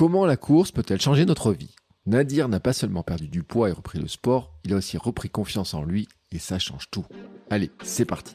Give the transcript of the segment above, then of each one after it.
Comment la course peut-elle changer notre vie? Nadir n'a pas seulement perdu du poids et repris le sport, il a aussi repris confiance en lui et ça change tout. Allez, c'est parti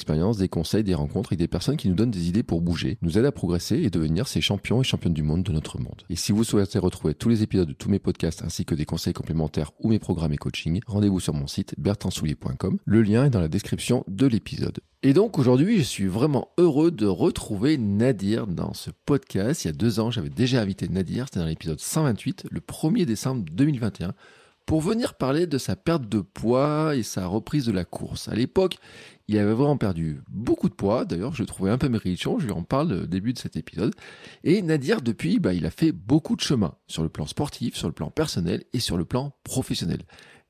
expérience, des conseils, des rencontres avec des personnes qui nous donnent des idées pour bouger, nous aident à progresser et devenir ces champions et championnes du monde de notre monde. Et si vous souhaitez retrouver tous les épisodes de tous mes podcasts ainsi que des conseils complémentaires ou mes programmes et coaching, rendez-vous sur mon site bertrandsoulier.com. Le lien est dans la description de l'épisode. Et donc aujourd'hui, je suis vraiment heureux de retrouver Nadir dans ce podcast. Il y a deux ans, j'avais déjà invité Nadir, c'était dans l'épisode 128, le 1er décembre 2021 pour venir parler de sa perte de poids et sa reprise de la course. À l'époque, il avait vraiment perdu beaucoup de poids. D'ailleurs, je le trouvais un peu méritant. Je lui en parle au début de cet épisode. Et Nadir, depuis, bah, il a fait beaucoup de chemin sur le plan sportif, sur le plan personnel et sur le plan professionnel.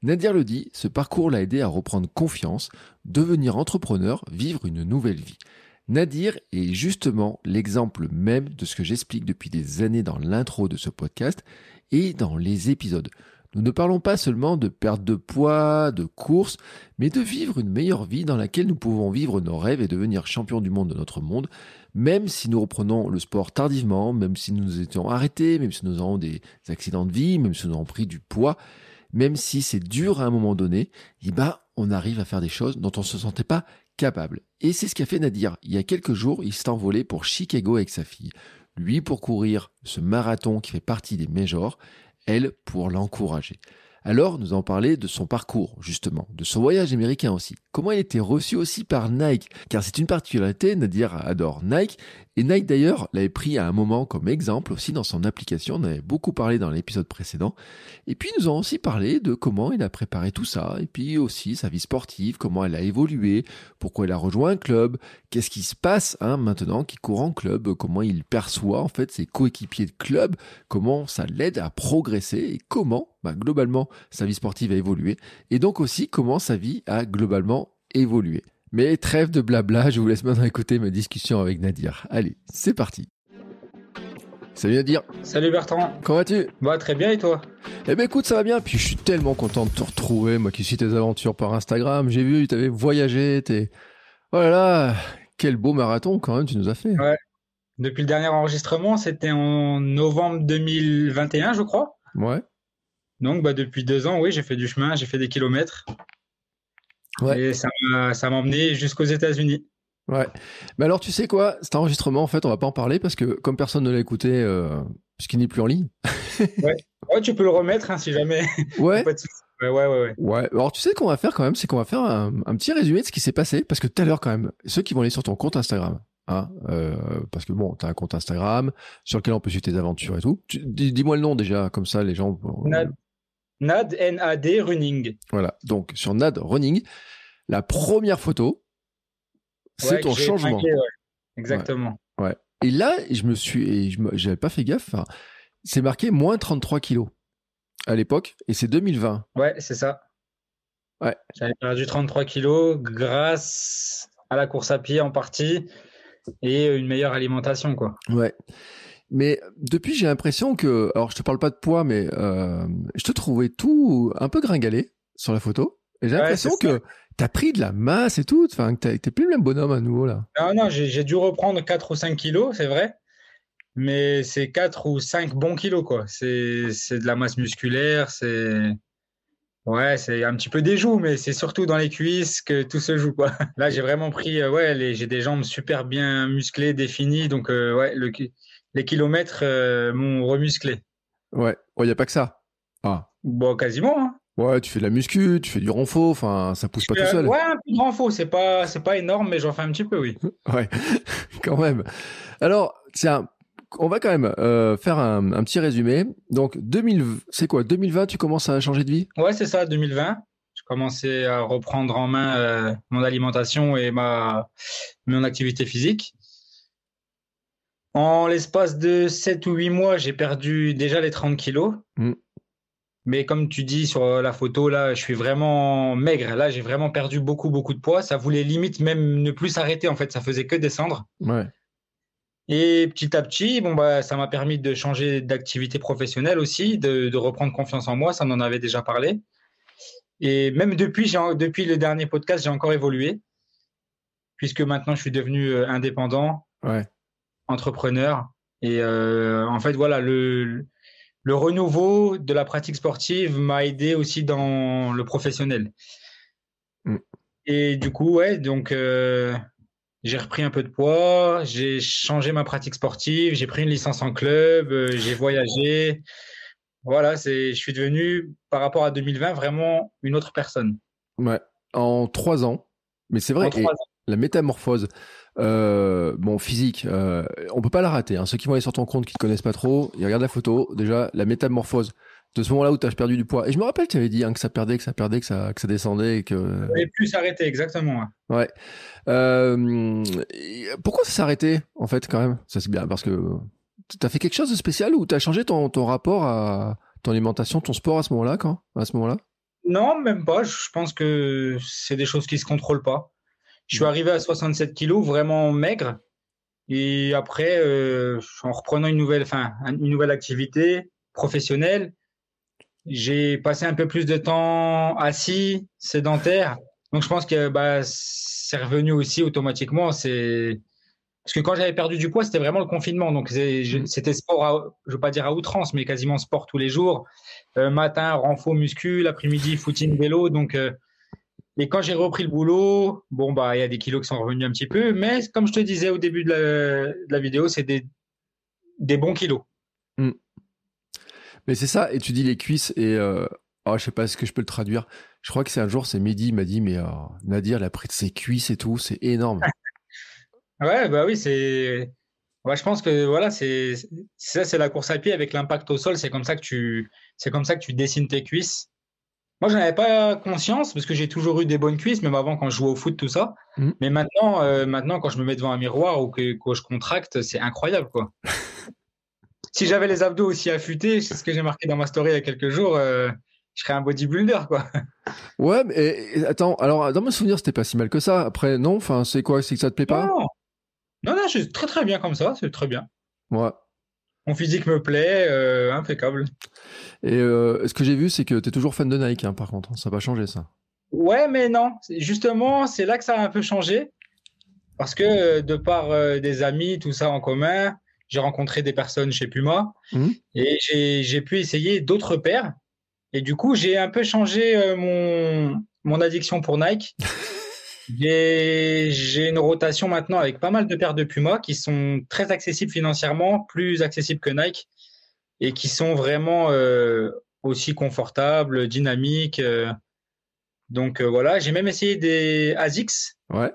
Nadir le dit, ce parcours l'a aidé à reprendre confiance, devenir entrepreneur, vivre une nouvelle vie. Nadir est justement l'exemple même de ce que j'explique depuis des années dans l'intro de ce podcast et dans les épisodes. Nous ne parlons pas seulement de perte de poids, de course, mais de vivre une meilleure vie dans laquelle nous pouvons vivre nos rêves et devenir champions du monde de notre monde, même si nous reprenons le sport tardivement, même si nous nous étions arrêtés, même si nous avons des accidents de vie, même si nous avons pris du poids, même si c'est dur à un moment donné, eh ben, on arrive à faire des choses dont on ne se sentait pas capable. Et c'est ce qu'a fait Nadir. Il y a quelques jours, il s'est envolé pour Chicago avec sa fille. Lui pour courir ce marathon qui fait partie des majors, elle pour l'encourager. Alors, nous allons parler de son parcours, justement, de son voyage américain aussi. Comment il était reçu aussi par Nike, car c'est une particularité, Nadir adore Nike, et Nike d'ailleurs l'avait pris à un moment comme exemple aussi dans son application, on avait beaucoup parlé dans l'épisode précédent. Et puis nous avons aussi parlé de comment il a préparé tout ça, et puis aussi sa vie sportive, comment elle a évolué, pourquoi il a rejoint un club, qu'est-ce qui se passe hein, maintenant qu'il court en club, comment il perçoit en fait ses coéquipiers de club, comment ça l'aide à progresser, et comment bah, globalement sa vie sportive a évolué, et donc aussi comment sa vie a globalement évolué. Mais trêve de blabla, je vous laisse maintenant écouter ma discussion avec Nadir. Allez, c'est parti. Salut Nadir. Salut Bertrand. Comment vas-tu? Bah très bien et toi? Eh ben écoute, ça va bien. Puis je suis tellement content de te retrouver, moi qui suis tes aventures par Instagram. J'ai vu, tu avais voyagé, t'es... Oh là là, quel beau marathon quand même tu nous as fait. Ouais. Depuis le dernier enregistrement, c'était en novembre 2021, je crois. Ouais. Donc bah depuis deux ans, oui, j'ai fait du chemin, j'ai fait des kilomètres. Ouais. Et ça m'a emmené jusqu'aux États-Unis. Ouais. Mais alors, tu sais quoi? Cet enregistrement, en fait, on va pas en parler parce que comme personne ne l'a écouté, euh, puisqu'il n'est plus en ligne. ouais. ouais, tu peux le remettre hein, si jamais. Ouais. Ouais, ouais, ouais, ouais. Alors, tu sais ce qu'on va faire quand même, c'est qu'on va faire un, un petit résumé de ce qui s'est passé parce que tout à l'heure, quand même, ceux qui vont aller sur ton compte Instagram, Hein, euh, parce que bon, tu as un compte Instagram sur lequel on peut suivre tes aventures et tout. Dis-moi le nom déjà, comme ça les gens. Nad, N-A-D, running. Voilà. Donc sur Nad Running, la première photo, c'est Ouais, ton changement. trinqué, ouais. Exactement. Ouais. Et là, je me suis, j'avais pas fait gaffe. enfin, C'est marqué moins 33 kilos à l'époque, et c'est 2020. Ouais, c'est ça. Ouais. J'avais perdu 33 kilos grâce à la course à pied en partie et une meilleure alimentation, quoi. Ouais. Mais depuis, j'ai l'impression que, alors je te parle pas de poids, mais euh, je te trouvais tout un peu gringalé sur la photo. Et j'ai l'impression que t'as pris de la masse et tout. Enfin, que t'es plus le même bonhomme à nouveau là. Non, non, j'ai dû reprendre 4 ou 5 kilos, c'est vrai. Mais c'est 4 ou 5 bons kilos, quoi. C'est de la masse musculaire, c'est. Ouais, c'est un petit peu des joues, mais c'est surtout dans les cuisses que tout se joue, quoi. Là, j'ai vraiment pris, euh, ouais, j'ai des jambes super bien musclées, définies, donc euh, ouais, le, les kilomètres euh, m'ont remusclé. Ouais, il n'y a pas que ça. Ah. Bon, quasiment. Hein. Ouais, tu fais de la muscu, tu fais du renfort, enfin, ça pousse pas tout seul. Ouais, un peu de renfort, c'est pas, c'est pas énorme, mais j'en fais un petit peu, oui. ouais, quand même. Alors, tiens, on va quand même euh, faire un, petit résumé. Donc, 2000, c'est quoi 2020, tu commences à changer de vie? Ouais, c'est ça, 2020. Je commençais à reprendre en main euh, mon alimentation et ma mon activité physique. En l'espace de 7 ou 8 mois, j'ai perdu déjà les 30 kilos. Mm. Mais comme tu dis sur la photo, là, je suis vraiment maigre. Là, j'ai vraiment perdu beaucoup, beaucoup de poids. Ça voulait limite même ne plus s'arrêter. En fait, ça faisait que descendre. Ouais. Et petit à petit, bon, bah, ça m'a permis de changer d'activité professionnelle aussi, de, reprendre confiance en moi. Ça, on en avait déjà parlé. Et même depuis, depuis le dernier podcast, j'ai encore évolué, puisque maintenant, je suis devenu euh, indépendant, entrepreneur. Et euh, en fait, voilà, le, le renouveau de la pratique sportive m'a aidé aussi dans le professionnel. Mm. Et du coup, ouais, donc euh, j'ai repris un peu de poids, j'ai changé ma pratique sportive, j'ai pris une licence en club, euh, j'ai voyagé. Voilà, c'est, je suis devenu, par rapport à 2020, vraiment une autre personne. Ouais, en trois ans. Mais c'est vrai, la métamorphose, euh, bon, physique, euh, on peut pas la rater. Hein. Ceux qui vont aller sur ton compte, qui te connaissent pas trop, ils regardent la photo. Déjà, la métamorphose de ce moment-là où tu as perdu du poids. Et je me rappelle, tu avais dit hein, que ça perdait, que ça perdait, que ça, que ça descendait et que. Et plus s'arrêter, exactement. Ouais. Euh, pourquoi ça arrêté, en fait, quand même? Ça, c'est bien parce que tu as fait quelque chose de spécial ou tu as changé ton, ton rapport à ton alimentation, ton sport à ce moment-là, quand? À ce moment-là? Non, même pas. Je pense que c'est des choses qui se contrôlent pas. Je suis arrivé à 67 kilos, vraiment maigre. Et après, euh, en reprenant une nouvelle, enfin, une nouvelle activité professionnelle, j'ai passé un peu plus de temps assis, sédentaire. Donc, je pense que bah, c'est revenu aussi automatiquement. C'est parce que quand j'avais perdu du poids, c'était vraiment le confinement. Donc, c'était sport, je veux pas dire à outrance, mais quasiment sport tous les jours. Euh, matin, renfort muscu, l'après-midi, footing, vélo. Donc, euh, et quand j'ai repris le boulot, bon, bah, il y a des kilos qui sont revenus un petit peu. Mais comme je te disais au début de la, vidéo, c'est des, des bons kilos. Hmm. Mais c'est ça, et tu dis les cuisses, et euh, oh, je sais pas, est-ce que je peux le traduire Je crois que c'est un jour, c'est Mehdi, il m'a dit, mais euh, Nadir, il a pris de ses cuisses et tout, c'est énorme. ouais, bah oui, c'est. Ouais, je pense que voilà, c'est ça, c'est la course à pied avec l'impact au sol. C'est comme ça que tu, c'est comme ça que tu dessines tes cuisses. Moi, je avais pas conscience parce que j'ai toujours eu des bonnes cuisses, même avant quand je jouais au foot, tout ça. Mmh. Mais maintenant, euh, maintenant, quand je me mets devant un miroir ou que, je contracte, c'est incroyable, quoi. si j'avais les abdos aussi affûtés, c'est ce que j'ai marqué dans ma story il y a quelques jours, euh, je serais un bodybuilder, quoi. Ouais, mais attends, alors dans mes souvenirs, c'était pas si mal que ça. Après, non, enfin, c'est quoi? C'est que ça te plaît pas? Non, non, non, je suis très très bien comme ça, c'est très bien. Ouais. Mon physique me plaît, euh, impeccable. Et euh, ce que j'ai vu, c'est que tu es toujours fan de Nike, hein, par contre. Ça n'a pas changé, ça. Ouais, mais non. Justement, c'est là que ça a un peu changé. Parce que euh, de par des amis, tout ça en commun, j'ai rencontré des personnes chez Puma mmh. et j'ai pu essayer d'autres paires. Et du coup, j'ai un peu changé mon, mon addiction pour Nike. J'ai une rotation maintenant avec pas mal de paires de Puma qui sont très accessibles financièrement, plus accessibles que Nike et qui sont vraiment euh, aussi confortables, dynamiques. Euh. Donc euh, voilà, j'ai même essayé des ASICS ouais.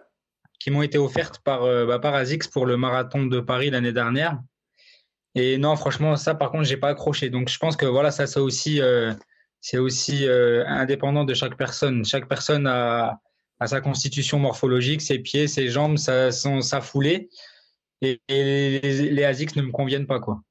qui m'ont été offertes par, bah, par ASICS pour le marathon de Paris l'année dernière. Et non, franchement, ça par contre, j'ai pas accroché. Donc je pense que voilà, ça c'est aussi, c'est aussi indépendant de chaque personne. Chaque personne a à sa constitution morphologique, ses pieds, ses jambes, sa, sa foulée. Et, les, ASICS ne me conviennent pas, quoi.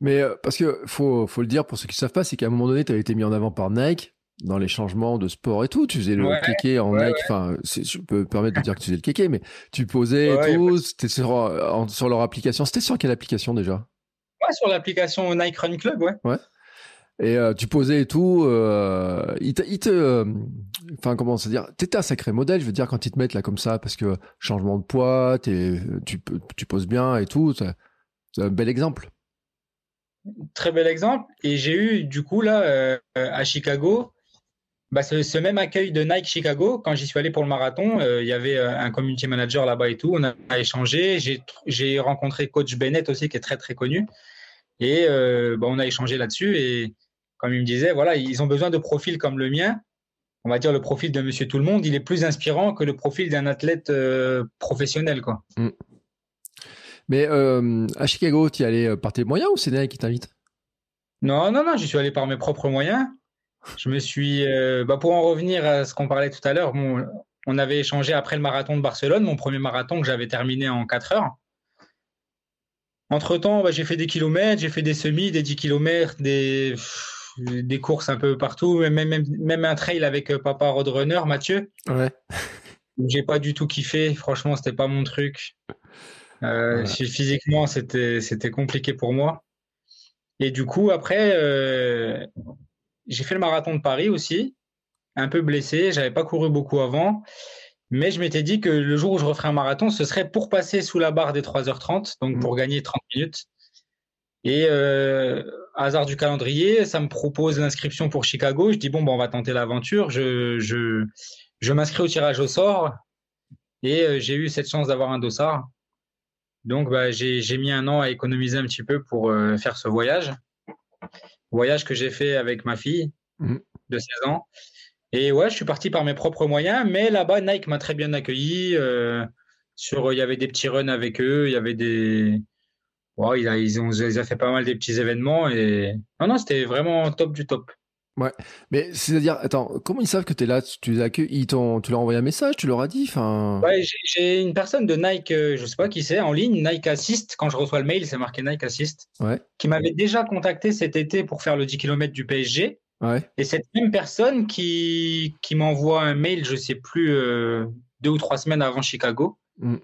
Mais euh, parce que faut, faut le dire pour ceux qui ne savent pas, c'est qu'à un moment donné, tu as été mis en avant par Nike dans les changements de sport et tout. Tu faisais le kéké en Nike. Enfin, je peux permettre de dire que tu faisais le kéké, mais tu posais et tout. C'était sur, sur leur application. C'était sur quelle application déjà? Ouais, sur l'application Nike Run Club, ouais. Ouais. Et euh, tu posais et tout. Euh, il, te, euh, enfin comment se dire, t'étais un sacré modèle. Je veux dire quand ils te mettent là comme ça, parce que changement de poids, tu tu poses bien et tout. C'est un bel exemple. Très bel exemple. Et j'ai eu du coup là à Chicago bah, ce, même accueil de Nike Chicago, quand j'y suis allé pour le marathon, euh, il y avait euh, un community manager là-bas et tout. On a, échangé. J'ai rencontré coach Bennett aussi, qui est très très connu. Et euh, bah, on a échangé là-dessus. Et comme il me disait, voilà, ils ont besoin de profils comme le mien. On va dire le profil de Monsieur Tout le Monde, il est plus inspirant que le profil d'un athlète professionnel, quoi. Mm. Mais à Chicago, tu y allais par tes moyens ou c'est Nike qui t'invite? Non, non, non, j'y suis allé par mes propres moyens. Je me suis, euh, bah, pour en revenir à ce qu'on parlait tout à l'heure, on avait échangé après le marathon de Barcelone, mon premier marathon que j'avais terminé en 4 heures. Entre-temps, bah, j'ai fait des kilomètres, j'ai fait des semis, des 10 kilomètres, des, des courses un peu partout, même, même, même un trail avec euh, papa roadrunner, Mathieu. Ouais. J'ai pas du tout kiffé, franchement, c'était pas mon truc. Euh, physiquement, c'était compliqué pour moi. Et du coup, après, j'ai fait le marathon de Paris aussi, un peu blessé, j'avais pas couru beaucoup avant, mais je m'étais dit que le jour où je referais un marathon, ce serait pour passer sous la barre des 3h30, donc pour mmh. gagner 30 minutes. Et euh, hasard du calendrier, ça me propose l'inscription pour Chicago. Je dis bon, bon on va tenter l'aventure. Je, je, je m'inscris au tirage au sort et euh, j'ai eu cette chance d'avoir un dossard. Donc bah, j'ai mis un an à économiser un petit peu pour euh, faire ce voyage voyage que j'ai fait avec ma fille mmh. de 16 ans. Et ouais, je suis parti par mes propres moyens, mais là-bas, Nike m'a très bien accueilli. Euh, sur, il y avait des petits runs avec eux, il y avait des. Ouais, ils, ils, ont, ils ont fait pas mal des petits événements et non, non, c'était vraiment top du top. Ouais, mais c'est-à-dire, attends, comment ils savent que tu es là? Tu les accueilles, ils tu leur as envoyé un message, tu leur as dit enfin... Ouais, j'ai une personne de Nike, euh, je sais pas qui c'est, en ligne, Nike Assist, quand je reçois le mail, c'est marqué Nike Assist, ouais. qui m'avait déjà contacté cet été pour faire le 10 km du PSG. Ouais. Et cette même personne qui, qui m'envoie un mail, je sais plus, euh, deux ou trois semaines avant Chicago. Mm.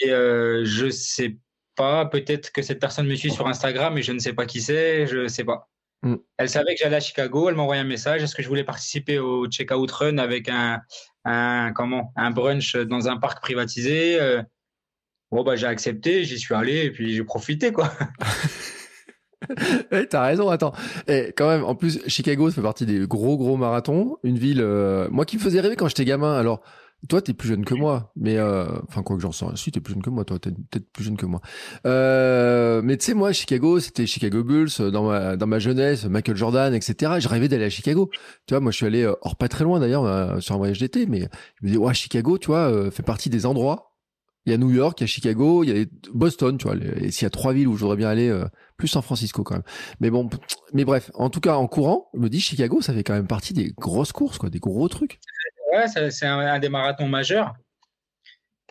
Et euh, je sais pas, peut-être que cette personne me suit sur Instagram, mais je ne sais pas qui c'est, je sais pas. Mm. Elle savait que j'allais à Chicago, elle m'a envoyé un message. Est-ce que je voulais participer au check-out run avec un, un, comment, un brunch dans un parc privatisé euh? Bon, bah, j'ai accepté, j'y suis allé et puis j'ai profité, quoi. hey, t'as raison, attends. Et quand même, en plus, Chicago, ça fait partie des gros, gros marathons. Une ville, euh, moi qui me faisais rêver quand j'étais gamin. Alors, toi, t'es plus jeune que moi, mais euh, enfin quoi que j'en sais. Si t'es plus jeune que moi, toi, t'es peut-être plus jeune que moi. Euh, mais tu sais, moi, Chicago, c'était Chicago Bulls dans ma dans ma jeunesse, Michael Jordan, etc. Je rêvais d'aller à Chicago. Tu vois, moi, je suis allé hors pas très loin d'ailleurs sur un voyage d'été, mais je me dis ouais, Chicago, tu vois, fait partie des endroits. Il y a New York, il y a Chicago, il y a Boston, tu vois. Et s'il y a trois villes où je voudrais bien aller, plus San Francisco quand même. Mais bon, mais bref, en tout cas, en courant, je me dis Chicago, ça fait quand même partie des grosses courses, quoi, des gros trucs. Ouais, c'est un, des marathons majeurs.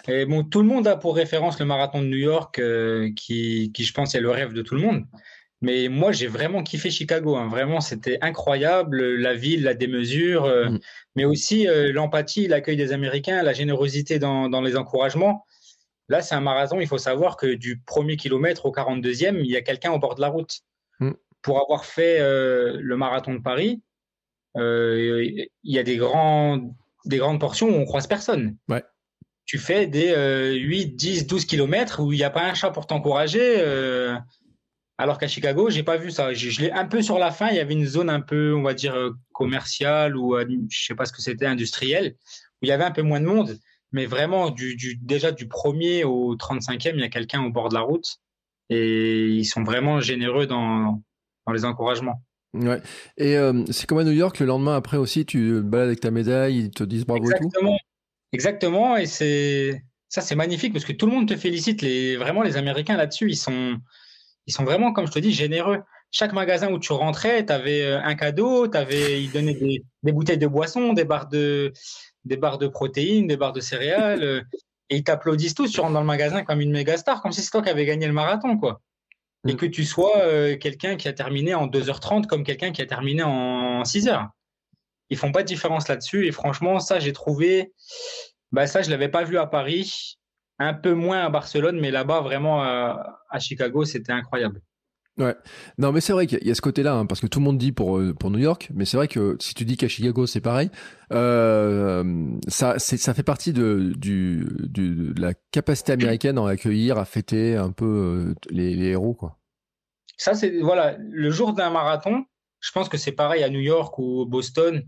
Et bon, tout le monde a pour référence le marathon de New York, euh, qui, qui, je pense, est le rêve de tout le monde. Mais moi, j'ai vraiment kiffé Chicago. Hein. Vraiment, c'était incroyable. La ville, la démesure, euh, mm. mais aussi euh, l'empathie, l'accueil des Américains, la générosité dans, dans les encouragements. Là, c'est un marathon. Il faut savoir que du premier kilomètre au 42e, il y a quelqu'un au bord de la route. Mm. Pour avoir fait le marathon de Paris, il y a des grands des grandes portions où on croise personne. Ouais. Tu fais des 8, 10, 12 kilomètres où il n'y a pas un chat pour t'encourager. Euh, alors qu'à Chicago, j'ai pas vu ça. Je, l'ai un peu sur la fin. Il y avait une zone un peu, on va dire, euh, commerciale ou je sais pas ce que c'était, industrielle, où il y avait un peu moins de monde. Mais vraiment, du, déjà du premier au 35e, il y a quelqu'un au bord de la route et ils sont vraiment généreux dans, dans les encouragements. Ouais. Et euh, c'est comme à New York, le lendemain après aussi, tu balades avec ta médaille, ils te disent bravo Exactement. et tout. Exactement. Et c'est ça, c'est magnifique parce que tout le monde te félicite. Les vraiment les Américains là-dessus, ils sont ils sont vraiment, comme je te dis, généreux. Chaque magasin où tu rentrais, tu avais euh, un cadeau, avais, ils donnaient des, bouteilles de boissons, des barres de des barres de protéines, des barres de céréales. Euh, et ils t'applaudissent tous. Tu rentres dans le magasin comme une méga star, comme si c'était toi qui avais gagné le marathon, quoi et que tu sois euh, quelqu'un qui a terminé en 2h30 comme quelqu'un qui a terminé en 6h. Ils font pas de différence là-dessus et franchement, ça, j'ai trouvé, bah, ça, je l'avais pas vu à Paris, un peu moins à Barcelone, mais là-bas, vraiment à, Chicago, c'était incroyable. Ouais. Non, mais c'est vrai qu'il y a ce côté-là, hein, parce que tout le monde dit pour euh, pour New York, mais c'est vrai que si tu dis qu'à Chicago c'est pareil, euh, ça ça fait partie de du, du la capacité américaine à accueillir, à fêter un peu les, les héros, quoi. Ça, c'est voilà, le jour d'un marathon, je pense que c'est pareil à New York ou Boston.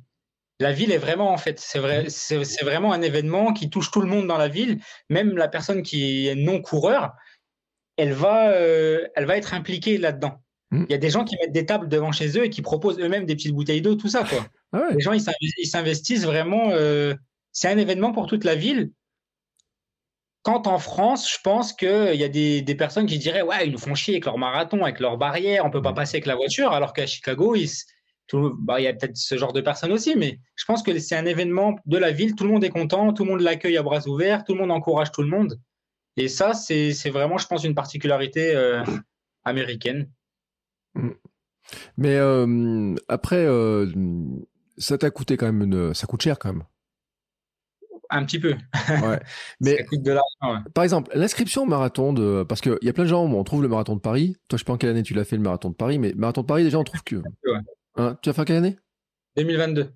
la ville est vraiment en fait, c'est vrai, c'est vraiment un événement qui touche tout le monde dans la ville, même la personne qui est non coureur, elle va, euh, elle va être impliquée là-dedans. Mm. Il y a des gens qui mettent des tables devant chez eux et qui proposent eux-mêmes des petites bouteilles d'eau, tout ça quoi. Ah Les gens ils s'investissent vraiment. Euh, c'est un événement pour toute la ville. Quand en France, je pense qu'il y a des, des, personnes qui diraient ouais ils nous font chier avec leur marathon, avec leurs barrières, on peut pas mm. passer avec la voiture, alors qu'à Chicago bah, il y a peut-être ce genre de personnes aussi, mais je pense que c'est un événement de la ville. Tout le monde est content, tout le monde l'accueille à bras ouverts, tout le monde encourage tout le monde. Et ça, c'est vraiment, je pense, une particularité euh, américaine. Mm. Mais euh, après, euh, ça t'a coûté quand même une... Ça coûte cher quand même. Un petit peu. Ouais. Mais ça coûte de l'argent. Par exemple, l'inscription au marathon de, parce qu'il y a plein de gens, on trouve le marathon de Paris. Toi, je sais pas en quelle année tu l'as fait le marathon de Paris, mais marathon de Paris, déjà, on trouve que. Hein, tu as fait quelle année? 2022.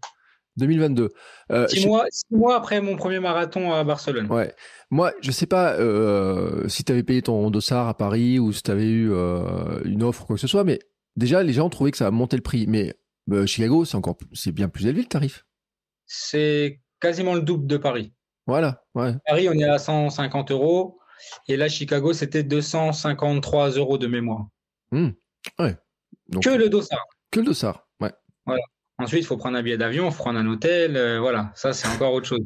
2022. Euh, six, mois, après mon premier marathon à Barcelone. Ouais. Moi, je sais pas euh, si tu avais payé ton dossard à Paris ou si tu avais eu euh, une offre ou quoi que ce soit, mais déjà, les gens trouvaient que ça a monté le prix. Mais Chicago, c'est encore c'est bien plus élevé le tarif. C'est quasiment le double de Paris. Voilà. Ouais. Paris, on est à 150 euros. Et là, Chicago, c'était 253 euros de mémoire. Mmh. Ouais. que le dossard. Que le dossard, ouais. Voilà. Ensuite, il faut prendre un billet d'avion, il faut prendre un hôtel, euh, voilà. Ça, c'est encore autre chose.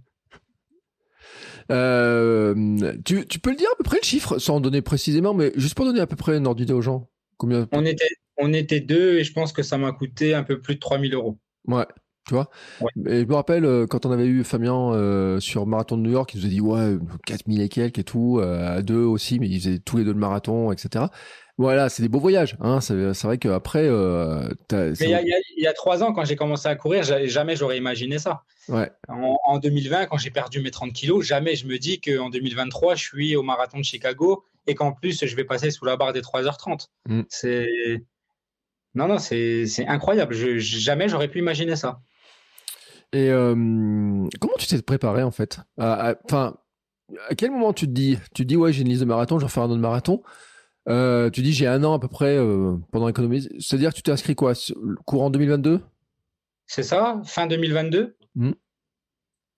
Euh, tu, peux le dire à peu près le chiffre, sans donner précisément, mais juste pour donner à peu près une ordre d'idée aux gens. Combien? On était, on était deux et je pense que ça m'a coûté un peu plus de 3000 euros. Ouais, tu vois. Et je me rappelle euh, quand on avait eu Fabien sur Marathon de New York, il nous a dit ouais 4000 et quelques et tout, à deux aussi, mais ils faisaient tous les deux le marathon, etc. Voilà, c'est des beaux voyages. Hein. C'est, vrai qu'après. Euh, Mais il y, a trois ans, quand j'ai commencé à courir, jamais j'aurais imaginé ça. Ouais. En, 2020, quand j'ai perdu mes 30 kilos, jamais je me dis qu'en 2023, je suis au marathon de Chicago et qu'en plus, je vais passer sous la barre des 3h30. Mm. C'est. Non, non, c'est, incroyable. Je, jamais j'aurais pu imaginer ça. Et euh, comment tu t'es préparé en fait? Enfin, à, quel moment tu te dis, tu te dis ouais j'ai une liste de marathon, je vais faire un autre marathon? Euh, tu dis j'ai un an à peu près euh, pendant l'économie. C'est-à-dire que tu t'es inscrit quoi Courant 2022 C'est ça, fin 2022. Hmm.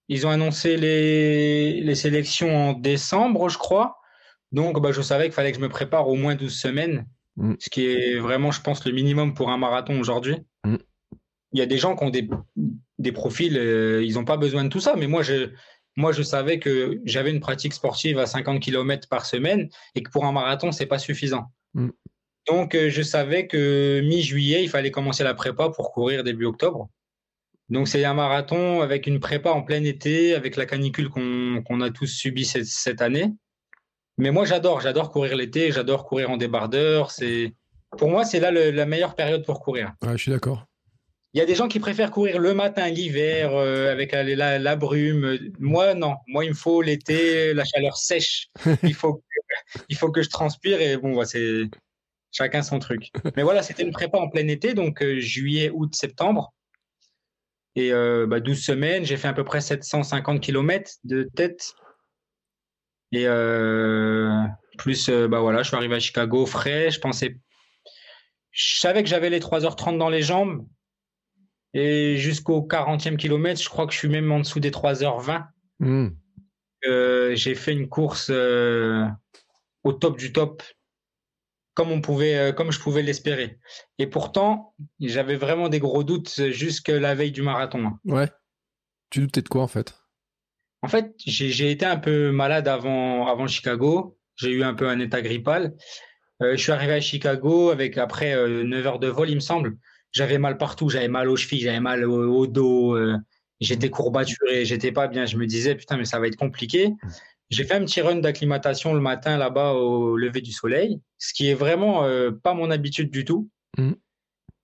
Ils ont annoncé les, les, sélections en décembre, je crois. Donc bah, je savais qu'il fallait que je me prépare au moins 12 semaines, hmm. ce qui est vraiment, je pense, le minimum pour un marathon aujourd'hui. Il y a des gens qui ont des, des profils, euh, ils n'ont pas besoin de tout ça, mais moi, je, moi, je savais que j'avais une pratique sportive à 50 km par semaine et que pour un marathon, c'est pas suffisant. Mm. Donc, euh, je savais que mi-juillet, il fallait commencer la prépa pour courir début octobre. Donc, c'est un marathon avec une prépa en plein été, avec la canicule qu'on a tous subi cette, année. Mais moi, j'adore, j'adore courir l'été, j'adore courir en débardeur. C'est pour moi, c'est là la meilleure période pour courir. je suis d'accord. Il y a des gens qui préfèrent courir le matin, l'hiver, euh, avec la, brume. Moi, non. Moi, il me faut l'été, la chaleur sèche. Il faut, que, il faut que je transpire et bon, c'est chacun son truc. Mais voilà, c'était une prépa en plein été, donc euh, juillet, août, septembre. Et euh, bah, 12 semaines, j'ai fait à peu près 750 km de tête. Et plus, bah voilà, je suis arrivé à Chicago frais. Je pensais, je savais que j'avais les 3h30 dans les jambes, et jusqu'au 40e kilomètre, je crois que je suis même en dessous des 3h20. Hmm. Euh, j'ai fait une course euh, au top du top, comme, on pouvait, euh, comme je pouvais l'espérer. Et pourtant, j'avais vraiment des gros doutes jusque la veille du marathon. Ouais. Tu doutais de quoi en fait? En fait, j'ai été un peu malade avant, avant Chicago. J'ai eu un peu un état grippal. je suis arrivé à Chicago avec après 9 heures de vol, il me semble j'avais mal partout, j'avais mal aux chevilles, j'avais mal au, dos, euh, j'étais courbaturé, j'étais pas bien. Je me disais, putain, mais ça va être compliqué. J'ai fait un petit run d'acclimatation le matin là-bas au lever du soleil, ce qui est vraiment euh, pas mon habitude du tout. Mm.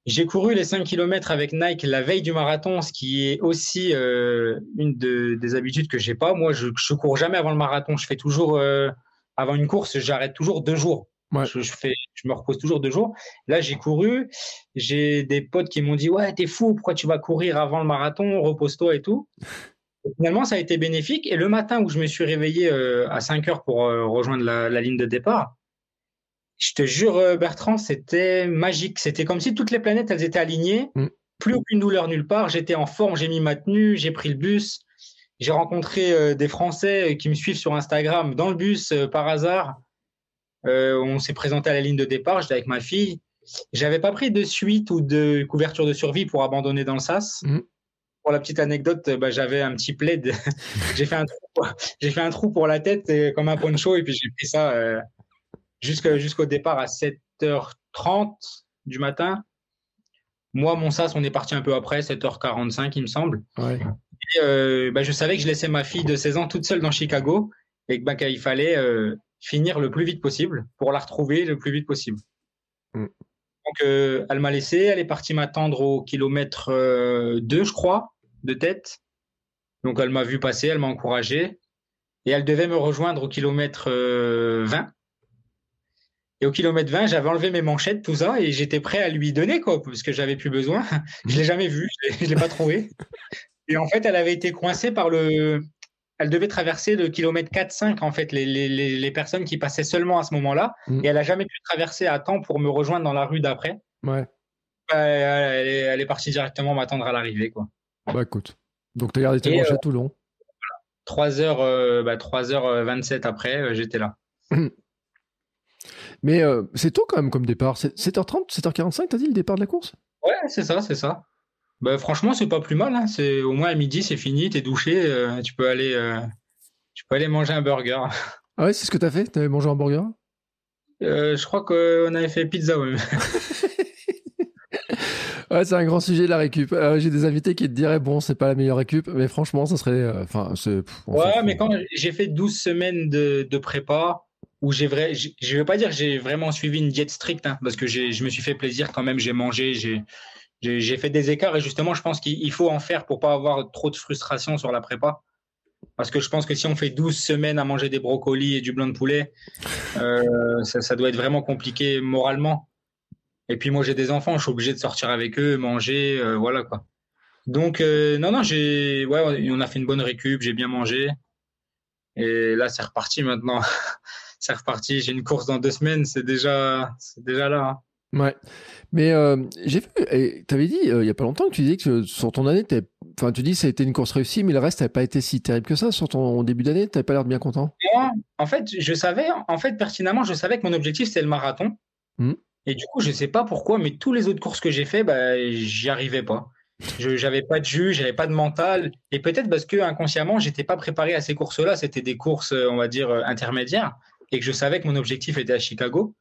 J'ai couru les 5 km avec Nike la veille du marathon, ce qui est aussi euh, une des habitudes que j'ai pas. Moi, je, je cours jamais avant le marathon. Je fais toujours avant une course, j'arrête toujours deux jours. Je, fais, je me repose toujours deux jours. Là, j'ai couru. J'ai des potes qui m'ont dit Ouais, t'es fou, pourquoi tu vas courir avant le marathon? Repose-toi et tout. finalement, ça a été bénéfique. Et le matin où je me suis réveillé euh, à 5 heures pour euh, rejoindre la, ligne de départ, je te jure, euh, Bertrand, c'était magique. C'était comme si toutes les planètes, elles étaient alignées. Mm. plus aucune douleur nulle part. J'étais en forme, j'ai mis ma tenue, j'ai pris le bus. J'ai rencontré euh, des Français qui me suivent sur Instagram dans le bus par hasard. Euh, on s'est présenté à la ligne de départ, j'étais avec ma fille. J'avais pas pris de suite ou de couverture de survie pour abandonner dans le sas. Mhm. Pour la petite anecdote, bah, j'avais un petit plaid. j'ai fait un trou, j'ai fait un trou pour la tête euh, comme un poncho et puis j'ai pris ça euh, jusqu'au départ à 7h30 du matin. Moi, mon sas, on est parti un peu après, 7h45, il me semble. Ouais. Et, euh, bah, je savais que je laissais ma fille de 16 ans toute seule dans Chicago et que, bah, qu'il fallait euh, finir le plus vite possible pour la retrouver le plus vite possible. Mm. Donc, euh, elle m'a laissé, elle est partie m'attendre au kilomètre euh, 2, je crois, de tête. Donc, elle m'a vu passer, elle m'a encouragé. Et elle devait me rejoindre au kilomètre euh, 20. Et au kilomètre 20, j'avais enlevé mes manchettes, tout ça, et j'étais prêt à lui donner, quoi, parce que j'avais plus besoin. Je l'ai jamais vu, je je l'ai pas trouvé. Et en fait, elle avait été coincée par le. Elle devait traverser le kilomètre 4-5, en fait, les, les, les, personnes qui passaient seulement à ce moment-là. Mm. Et elle a jamais pu traverser à temps pour me rejoindre dans la rue d'après. Ouais. Elle, est, elle est partie directement m'attendre à l'arrivée, quoi. Bah écoute. Donc t'as gardé tes Et, manchettes tout le long. 3 heures, euh, bah, 3h27 après, euh, j'étais là. Mais euh, c'est tôt quand même comme départ. C'est 7h30, 7h45, t'as dit le départ de la course? Ouais, c'est ça, c'est ça. Bah, franchement, c'est pas plus mal. Hein. C'est au moins à midi, c'est fini, t'es douché, euh, tu peux aller, euh, tu peux aller manger un burger. Ah ouais, c'est ce que t'as fait? T'avais mangé un hamburger Euh, je crois qu'on avait fait pizza. Ouais. Ouais, c'est un grand sujet la récup. J'ai des invités qui te diraient bon, c'est pas la meilleure récup, mais franchement, ça serait. Enfin, Ouais, mais quand j'ai fait 12 semaines de, de prépa, où j'ai vrai, j'ai- je vais pas dire que j'ai vraiment suivi une diète stricte, hein, parce que je me suis fait plaisir quand même, j'ai mangé, j'ai, j'ai, fait des écarts, et justement, je pense qu'il il faut en faire pour pas avoir trop de frustration sur la prépa. Parce que je pense que si on fait 12 semaines à manger des brocolis et du blanc de poulet, euh, ça, doit être vraiment compliqué moralement. Et puis moi, j'ai des enfants, je suis obligé de sortir avec eux, manger, euh, voilà quoi. Donc, euh, non, non, j'ai, ouais, on a fait une bonne récup, j'ai bien mangé. Et là, c'est reparti maintenant. c'est reparti. J'ai une course dans deux semaines, c'est déjà, déjà là. hein. Ouais. Mais euh, j'ai vu, et t'avais dit euh, il y a pas longtemps que tu disais que sur ton année, enfin tu dis que ça a été une course réussie, mais le reste n'avait pas été si terrible que ça sur ton début d'année? T'avais pas l'air de bien content? Moi, en fait, je savais, en fait, pertinemment, je savais que mon objectif c'était le marathon. Mhm. Et du coup, je sais pas pourquoi, mais tous les autres courses que j'ai fait, bah, j'y arrivais pas. Je j'avais pas de jus, j'avais pas de mental, et peut-être parce que inconsciemment, j'étais pas préparé à ces courses-là. C'était des courses, euh, on va dire, euh, intermédiaires, et que je savais que mon objectif était à Chicago.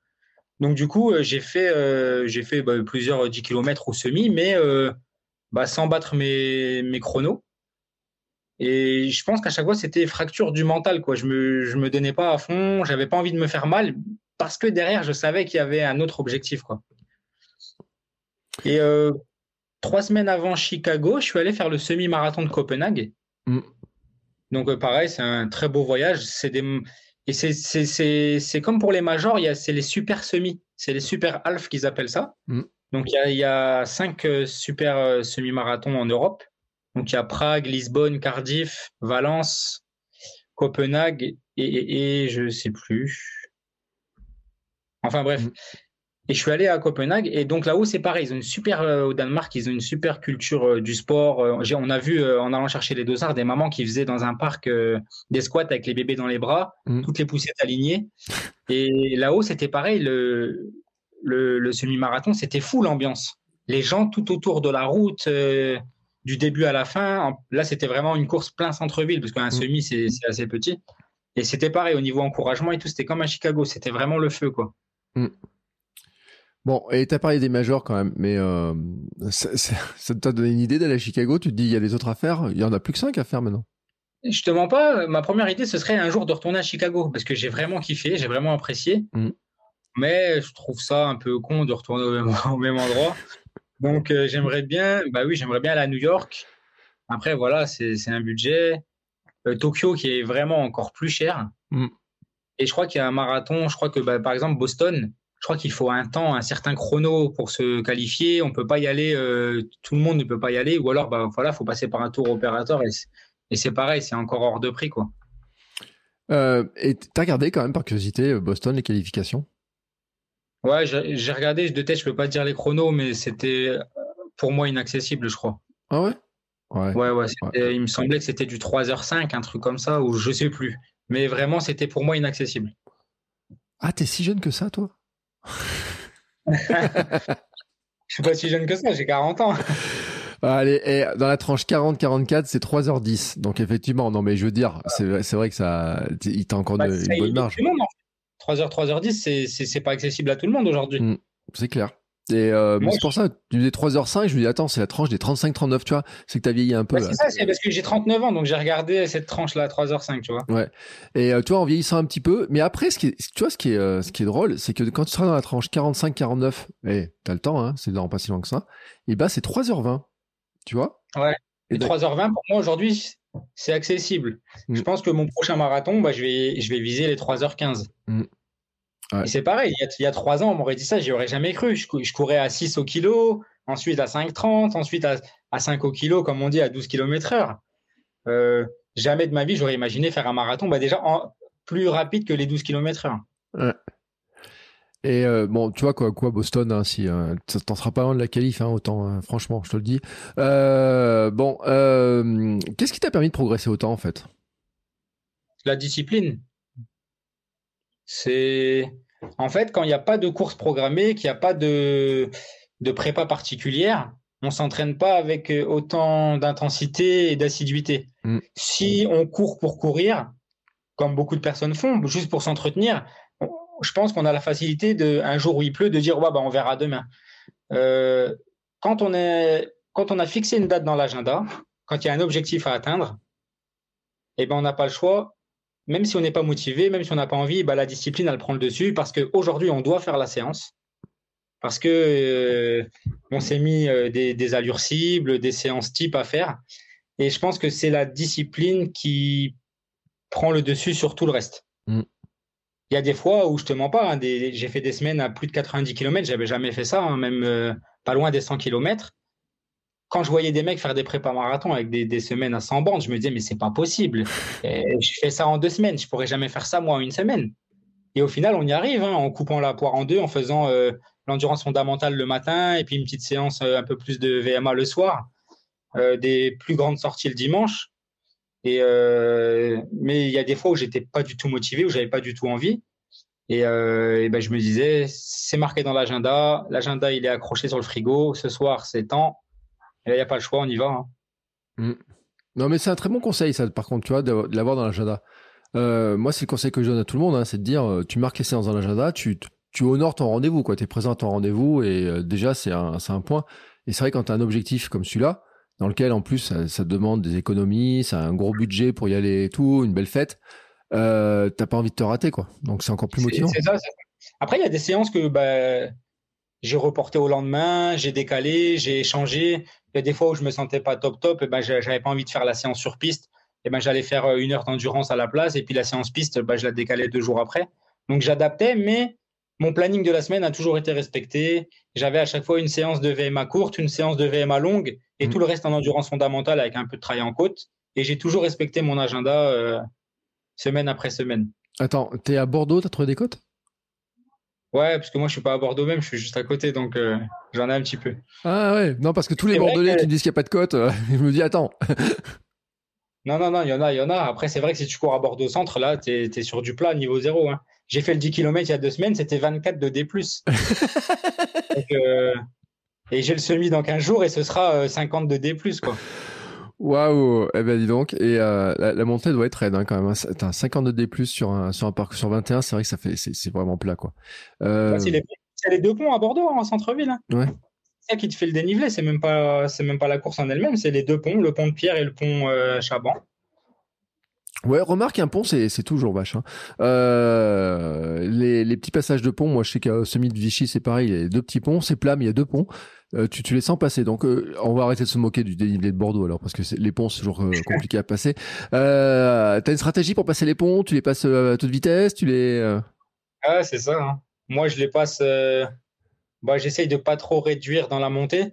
Donc du coup, euh, j'ai fait, euh, j'ai fait bah, plusieurs 10 km au semi, mais euh, bah, sans battre mes, mes chronos. Et je pense qu'à chaque fois, c'était fracture du mental. Quoi. Je me, je me donnais pas à fond, j'avais pas envie de me faire mal, parce que derrière, je savais qu'il y avait un autre objectif. Quoi. Et euh, trois semaines avant Chicago, je suis allé faire le semi-marathon de Copenhague. Mm. Donc euh, pareil, c'est un très beau voyage. C'est des... Et c'est, c'est, c'est, c'est comme pour les majors, il y a, c'est les super semis, c'est les super half qu'ils appellent ça. Mm. Donc il y a, il y a cinq euh, super euh, semi-marathons en Europe. Donc il y a Prague, Lisbonne, Cardiff, Valence, Copenhague et, et, et je sais plus. Enfin bref. Mm. Et je suis allé à Copenhague et donc là-haut c'est pareil, ils ont une super euh, au Danemark, ils ont une super culture euh, du sport. Euh, on a vu en allant chercher les dossards des mamans qui faisaient dans un parc des squats avec les bébés dans les bras, Mm. toutes les poussettes alignées. Et là-haut c'était pareil, le, le, le semi-marathon c'était fou l'ambiance. Les gens tout autour de la route, du début à la fin. En- Là c'était vraiment une course plein centre-ville parce qu'un Mm. semi c'est c'est assez petit. Et c'était pareil au niveau encouragement et tout, c'était comme à Chicago, c'était vraiment le feu quoi. Bon, et t'as parlé des majors quand même, mais euh, ça ça- ça t'a donné une idée d'aller à Chicago? Tu te dis il y a les autres à faire. Il y en a plus que cinq à faire maintenant. Je te mens pas, ma première idée, ce serait un jour de retourner à Chicago, parce que j'ai vraiment kiffé, j'ai vraiment apprécié. Mhm. Mais je trouve ça un peu con de retourner au même, au même endroit. Donc euh, j'aimerais bien, bah oui, j'aimerais bien aller à New York. Après, voilà, c'est un budget. Euh, Tokyo qui est vraiment encore plus cher. Mhm. Et je crois qu'il y a un marathon, je crois que bah, par exemple Boston, je crois qu'il faut un temps, un certain chrono pour se qualifier. On peut pas y aller, euh, tout le monde ne peut pas y aller, ou alors bah voilà, faut passer par un tour opérateur et c'est- et c'est pareil, c'est encore hors de prix quoi. Euh, et t'as regardé quand même par curiosité euh, Boston les qualifications? Ouais, j'ai regardé de tête, je peux pas dire les chronos, mais c'était pour moi inaccessible, je crois. Ah ouais? Ouais, ouais, ouais, il me semblait que c'était du 3h05, un truc comme ça, ou je sais plus. Mais vraiment, c'était pour moi inaccessible. Ah, t'es si jeune que ça, toi? Je suis pas si jeune que ça, j'ai 40 ans. Allez, et dans la tranche 40-44, c'est 3h10. Donc effectivement, non mais je veux dire, c'est vrai que ça, il t'a encore bah, une bonne marge. 3h, 3h10, c'est pas accessible à tout le monde aujourd'hui. Mmh, c'est clair. Et euh, c'est pour ça, tu disais 3h05, je me dis, attends, c'est la tranche des 35-39, tu vois. C'est que tu as vieilli un peu. c'est ça, c'est parce que j'ai 39 ans, donc j'ai regardé cette tranche-là, 3h05, tu vois. Ouais. Et euh, tu vois, en vieillissant un petit peu. Mais après, ce qui est, tu vois, ce qui est, euh, ce qui est drôle, c'est que quand tu seras dans la tranche 45-49, et t'as le temps, hein, c'est dans pas si loin que ça, et bah, c'est 3h20. Tu vois Ouais. Et 3h20, pour moi, aujourd'hui, c'est accessible. Mm. Je pense que mon prochain marathon, bah, je, vais, je vais viser les 3h15. Et c'est pareil, il y, a, trois ans, on m'aurait dit ça, j'y aurais jamais cru. Je, courais à 6 au kilo, ensuite à 5,30, ensuite à, à, 5 au kilo, comme on dit, à 12 km heure. Euh, jamais de ma vie, j'aurais imaginé faire un marathon bah déjà plus rapide que les 12 km heure. Ouais. Et euh, bon, tu vois quoi, quoi Boston, hein, si euh, t'en seras pas loin de la qualif, hein, autant, hein, franchement, je te le dis. bon, qu'est-ce qui t'a permis de progresser autant en fait? La discipline. C'est en fait quand il n'y a pas de course programmée, qu'il n'y a pas de, de prépa particulière, on s'entraîne pas avec euh, autant d'intensité et d'assiduité. Mm. Si on court pour courir, comme beaucoup de personnes font, juste pour s'entretenir, je pense qu'on a la facilité de, un jour où il pleut, de dire ouais, bah, on verra demain. Euh, quand, on est, quand on a fixé une date dans l'agenda, quand il y a un objectif à atteindre, eh ben, on n'a pas le choix même si on n'est pas motivé, même si on n'a pas envie, bah, la discipline, elle prend le dessus parce qu'aujourd'hui, on doit faire la séance. Parce que euh, on s'est mis euh, des, allures cibles, des séances type à faire. Et je pense que c'est la discipline qui prend le dessus sur tout le reste. Mm. Il y a des fois où je te mens pas, hein, j'ai fait des semaines à plus de 90 km, j'avais jamais fait ça, hein, même euh, pas loin des 100 km quand je voyais des mecs faire des prépas marathons avec des, semaines à 100 bandes, je me disais, mais c'est pas possible. je fais ça en deux semaines, je pourrais jamais faire ça moi en une semaine. Et au final, on y arrive hein, en coupant la poire en deux, en faisant euh, l'endurance fondamentale le matin et puis une petite séance euh, un peu plus de VMA le soir, euh, des plus grandes sorties le dimanche. Et mais il y a des fois où j'étais pas du tout motivé, où j'avais pas du tout envie. Et, ben je me disais, c'est marqué dans l'agenda, l'agenda il est accroché sur le frigo, ce soir c'est temps, et là, il n'y a pas le choix, on y va. Hein. Mm. Non, mais c'est un très bon conseil, ça, par contre, tu vois, de, l'avoir dans l'agenda. Euh, moi, c'est le conseil que je donne à tout le monde, hein, c'est de dire, euh, tu marques les séances dans l'agenda, tu, tu honores ton rendez-vous, quoi. Tu es présent à ton rendez-vous et euh, déjà, c'est un, un point. Et c'est vrai, quand tu as un objectif comme celui-là, dans lequel, en plus, ça, demande des économies, ça a un gros budget pour y aller et tout, une belle fête, euh, t'as pas envie de te rater, quoi. Donc, c'est encore plus motivant. Ça, Après, il y a des séances que bah, j'ai reporté au lendemain, j'ai décalé, j'ai échangé. Il y a des fois où je me sentais pas top top, et ben j'avais pas envie de faire la séance sur piste. Et ben j'allais faire euh, une heure d'endurance à la place, et puis la séance piste, ben, je la décalais deux jours après. Donc j'adaptais, mais mon planning de la semaine a toujours été respecté. J'avais à chaque fois une séance de VMA courte, une séance de VMA longue, et tout le reste en endurance fondamentale avec un peu de travail en côte. Et j'ai toujours respecté mon agenda euh, semaine après semaine. Attends, tu es à Bordeaux, tu as trouvé des côtes? Ouais, parce que moi je suis pas à Bordeaux même, je suis juste à côté, donc euh, j'en ai un petit peu. Ah ouais, non parce que tous les Bordelais qui me disent qu'il n'y a pas de côte, euh, je me dis attends. non, non, non, il y en a, il y en a. Après c'est vrai que si tu cours à Bordeaux Centre, là, tu es, sur du plat niveau zéro. Hein. J'ai fait le 10 km il y a deux semaines, c'était 24 de D+. Euh, et j'ai le semi dans 15 jours et ce sera 50 de D+, quoi. Waouh Eh ben dis donc, et euh, la, montée doit être raide hein, quand même. Hein. T'as 52 D+, sur un, sur un parc sur 21, c'est vrai que ça fait, c'est vraiment plat quoi. Euh... c'est les, deux ponts à Bordeaux, en centre-ville. Hein. Ouais. C'est ça qui te fait le dénivelé, c'est même pas, c'est même pas la course en elle-même, c'est les deux ponts, le pont de Pierre et le pont euh, Chaban. Ouais, remarque, un pont, c'est, toujours vache. Hein. Euh, les, les, petits passages de pont, moi je sais qu'à Semi de Vichy, c'est pareil, il y a deux petits ponts, c'est plat, mais il y a deux ponts. Euh, tu, tu les sens passer. Donc, euh, on va arrêter de se moquer du dénivelé de Bordeaux alors, parce que les ponts, c'est toujours euh, compliqué à passer. Euh, T'as une stratégie pour passer les ponts? Tu les passes à toute vitesse? Tu les Ah, c'est ça. Hein. Moi, je les passe. Bah, j'essaye de pas trop réduire dans la montée.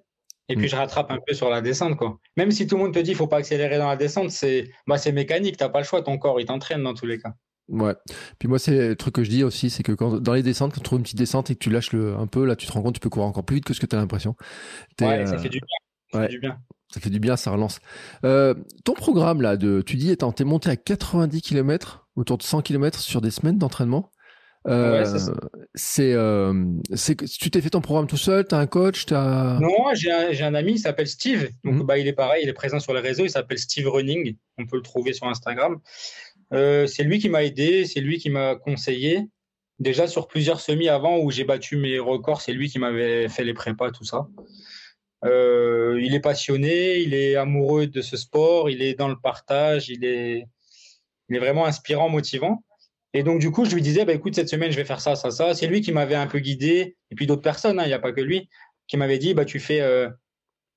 Et puis mm. je rattrape un peu sur la descente, quoi. Même si tout le monde te dit qu'il faut pas accélérer dans la descente, c'est bah, c'est mécanique, t'as pas le choix, ton corps il t'entraîne dans tous les cas. Ouais. Puis moi, c'est le truc que je dis aussi, c'est que quand, dans les descentes, quand tu trouves une petite descente et que tu lâches le, un peu, là, tu te rends compte, tu peux courir encore plus vite que ce que tu as l'impression. Ouais, ça fait du bien. Ça fait du bien. Ça fait du bien, ça relance. Euh, ton programme, là, de, tu dis, attends, t'es monté à 90 km, autour de 100 km sur des semaines d'entraînement. Euh, c'est, euh, c'est que tu t'es fait ton programme tout seul, t'as un coach, t'as. Non, j'ai un, j'ai un ami, il s'appelle Steve. Donc, mhm. bah, il est pareil, il est présent sur les réseaux. Il s'appelle Steve Running. On peut le trouver sur Instagram. Euh, c'est lui qui m'a aidé, c'est lui qui m'a conseillé. Déjà sur plusieurs semis avant où j'ai battu mes records, c'est lui qui m'avait fait les prépas, tout ça. Euh, il est passionné, il est amoureux de ce sport, il est dans le partage, il est, il est vraiment inspirant, motivant. Et donc, du coup, je lui disais, bah, écoute, cette semaine, je vais faire ça, ça, ça. C'est lui qui m'avait un peu guidé, et puis d'autres personnes, hein, il n'y a pas que lui, qui m'avait dit, bah, tu fais, euh,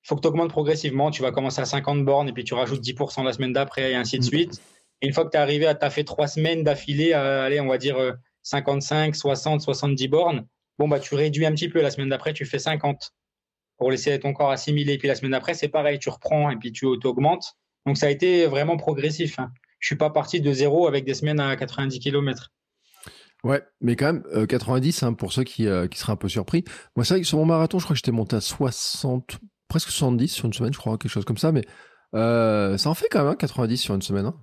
faut que tu augmentes progressivement, tu vas commencer à 50 bornes, et puis tu rajoutes 10% la semaine d'après, et ainsi de mm. suite. Une fois que tu es arrivé à, fait trois semaines d'affilée, à aller, on va dire, 55, 60, 70 bornes, bon, bah, tu réduis un petit peu. La semaine d'après, tu fais 50 pour laisser ton corps assimiler. Et puis la semaine d'après, c'est pareil, tu reprends et puis tu augmentes. Donc ça a été vraiment progressif. Hein je suis pas parti de zéro avec des semaines à 90 km. Ouais, mais quand même, 90, euh, hein, pour ceux qui, euh, qui seraient un peu surpris. Moi, c'est vrai que sur mon marathon, je crois que j'étais monté à 60, presque 70 sur une semaine, je crois, quelque chose comme ça, mais euh, ça en fait quand même, 90 hein, sur une semaine. Hein.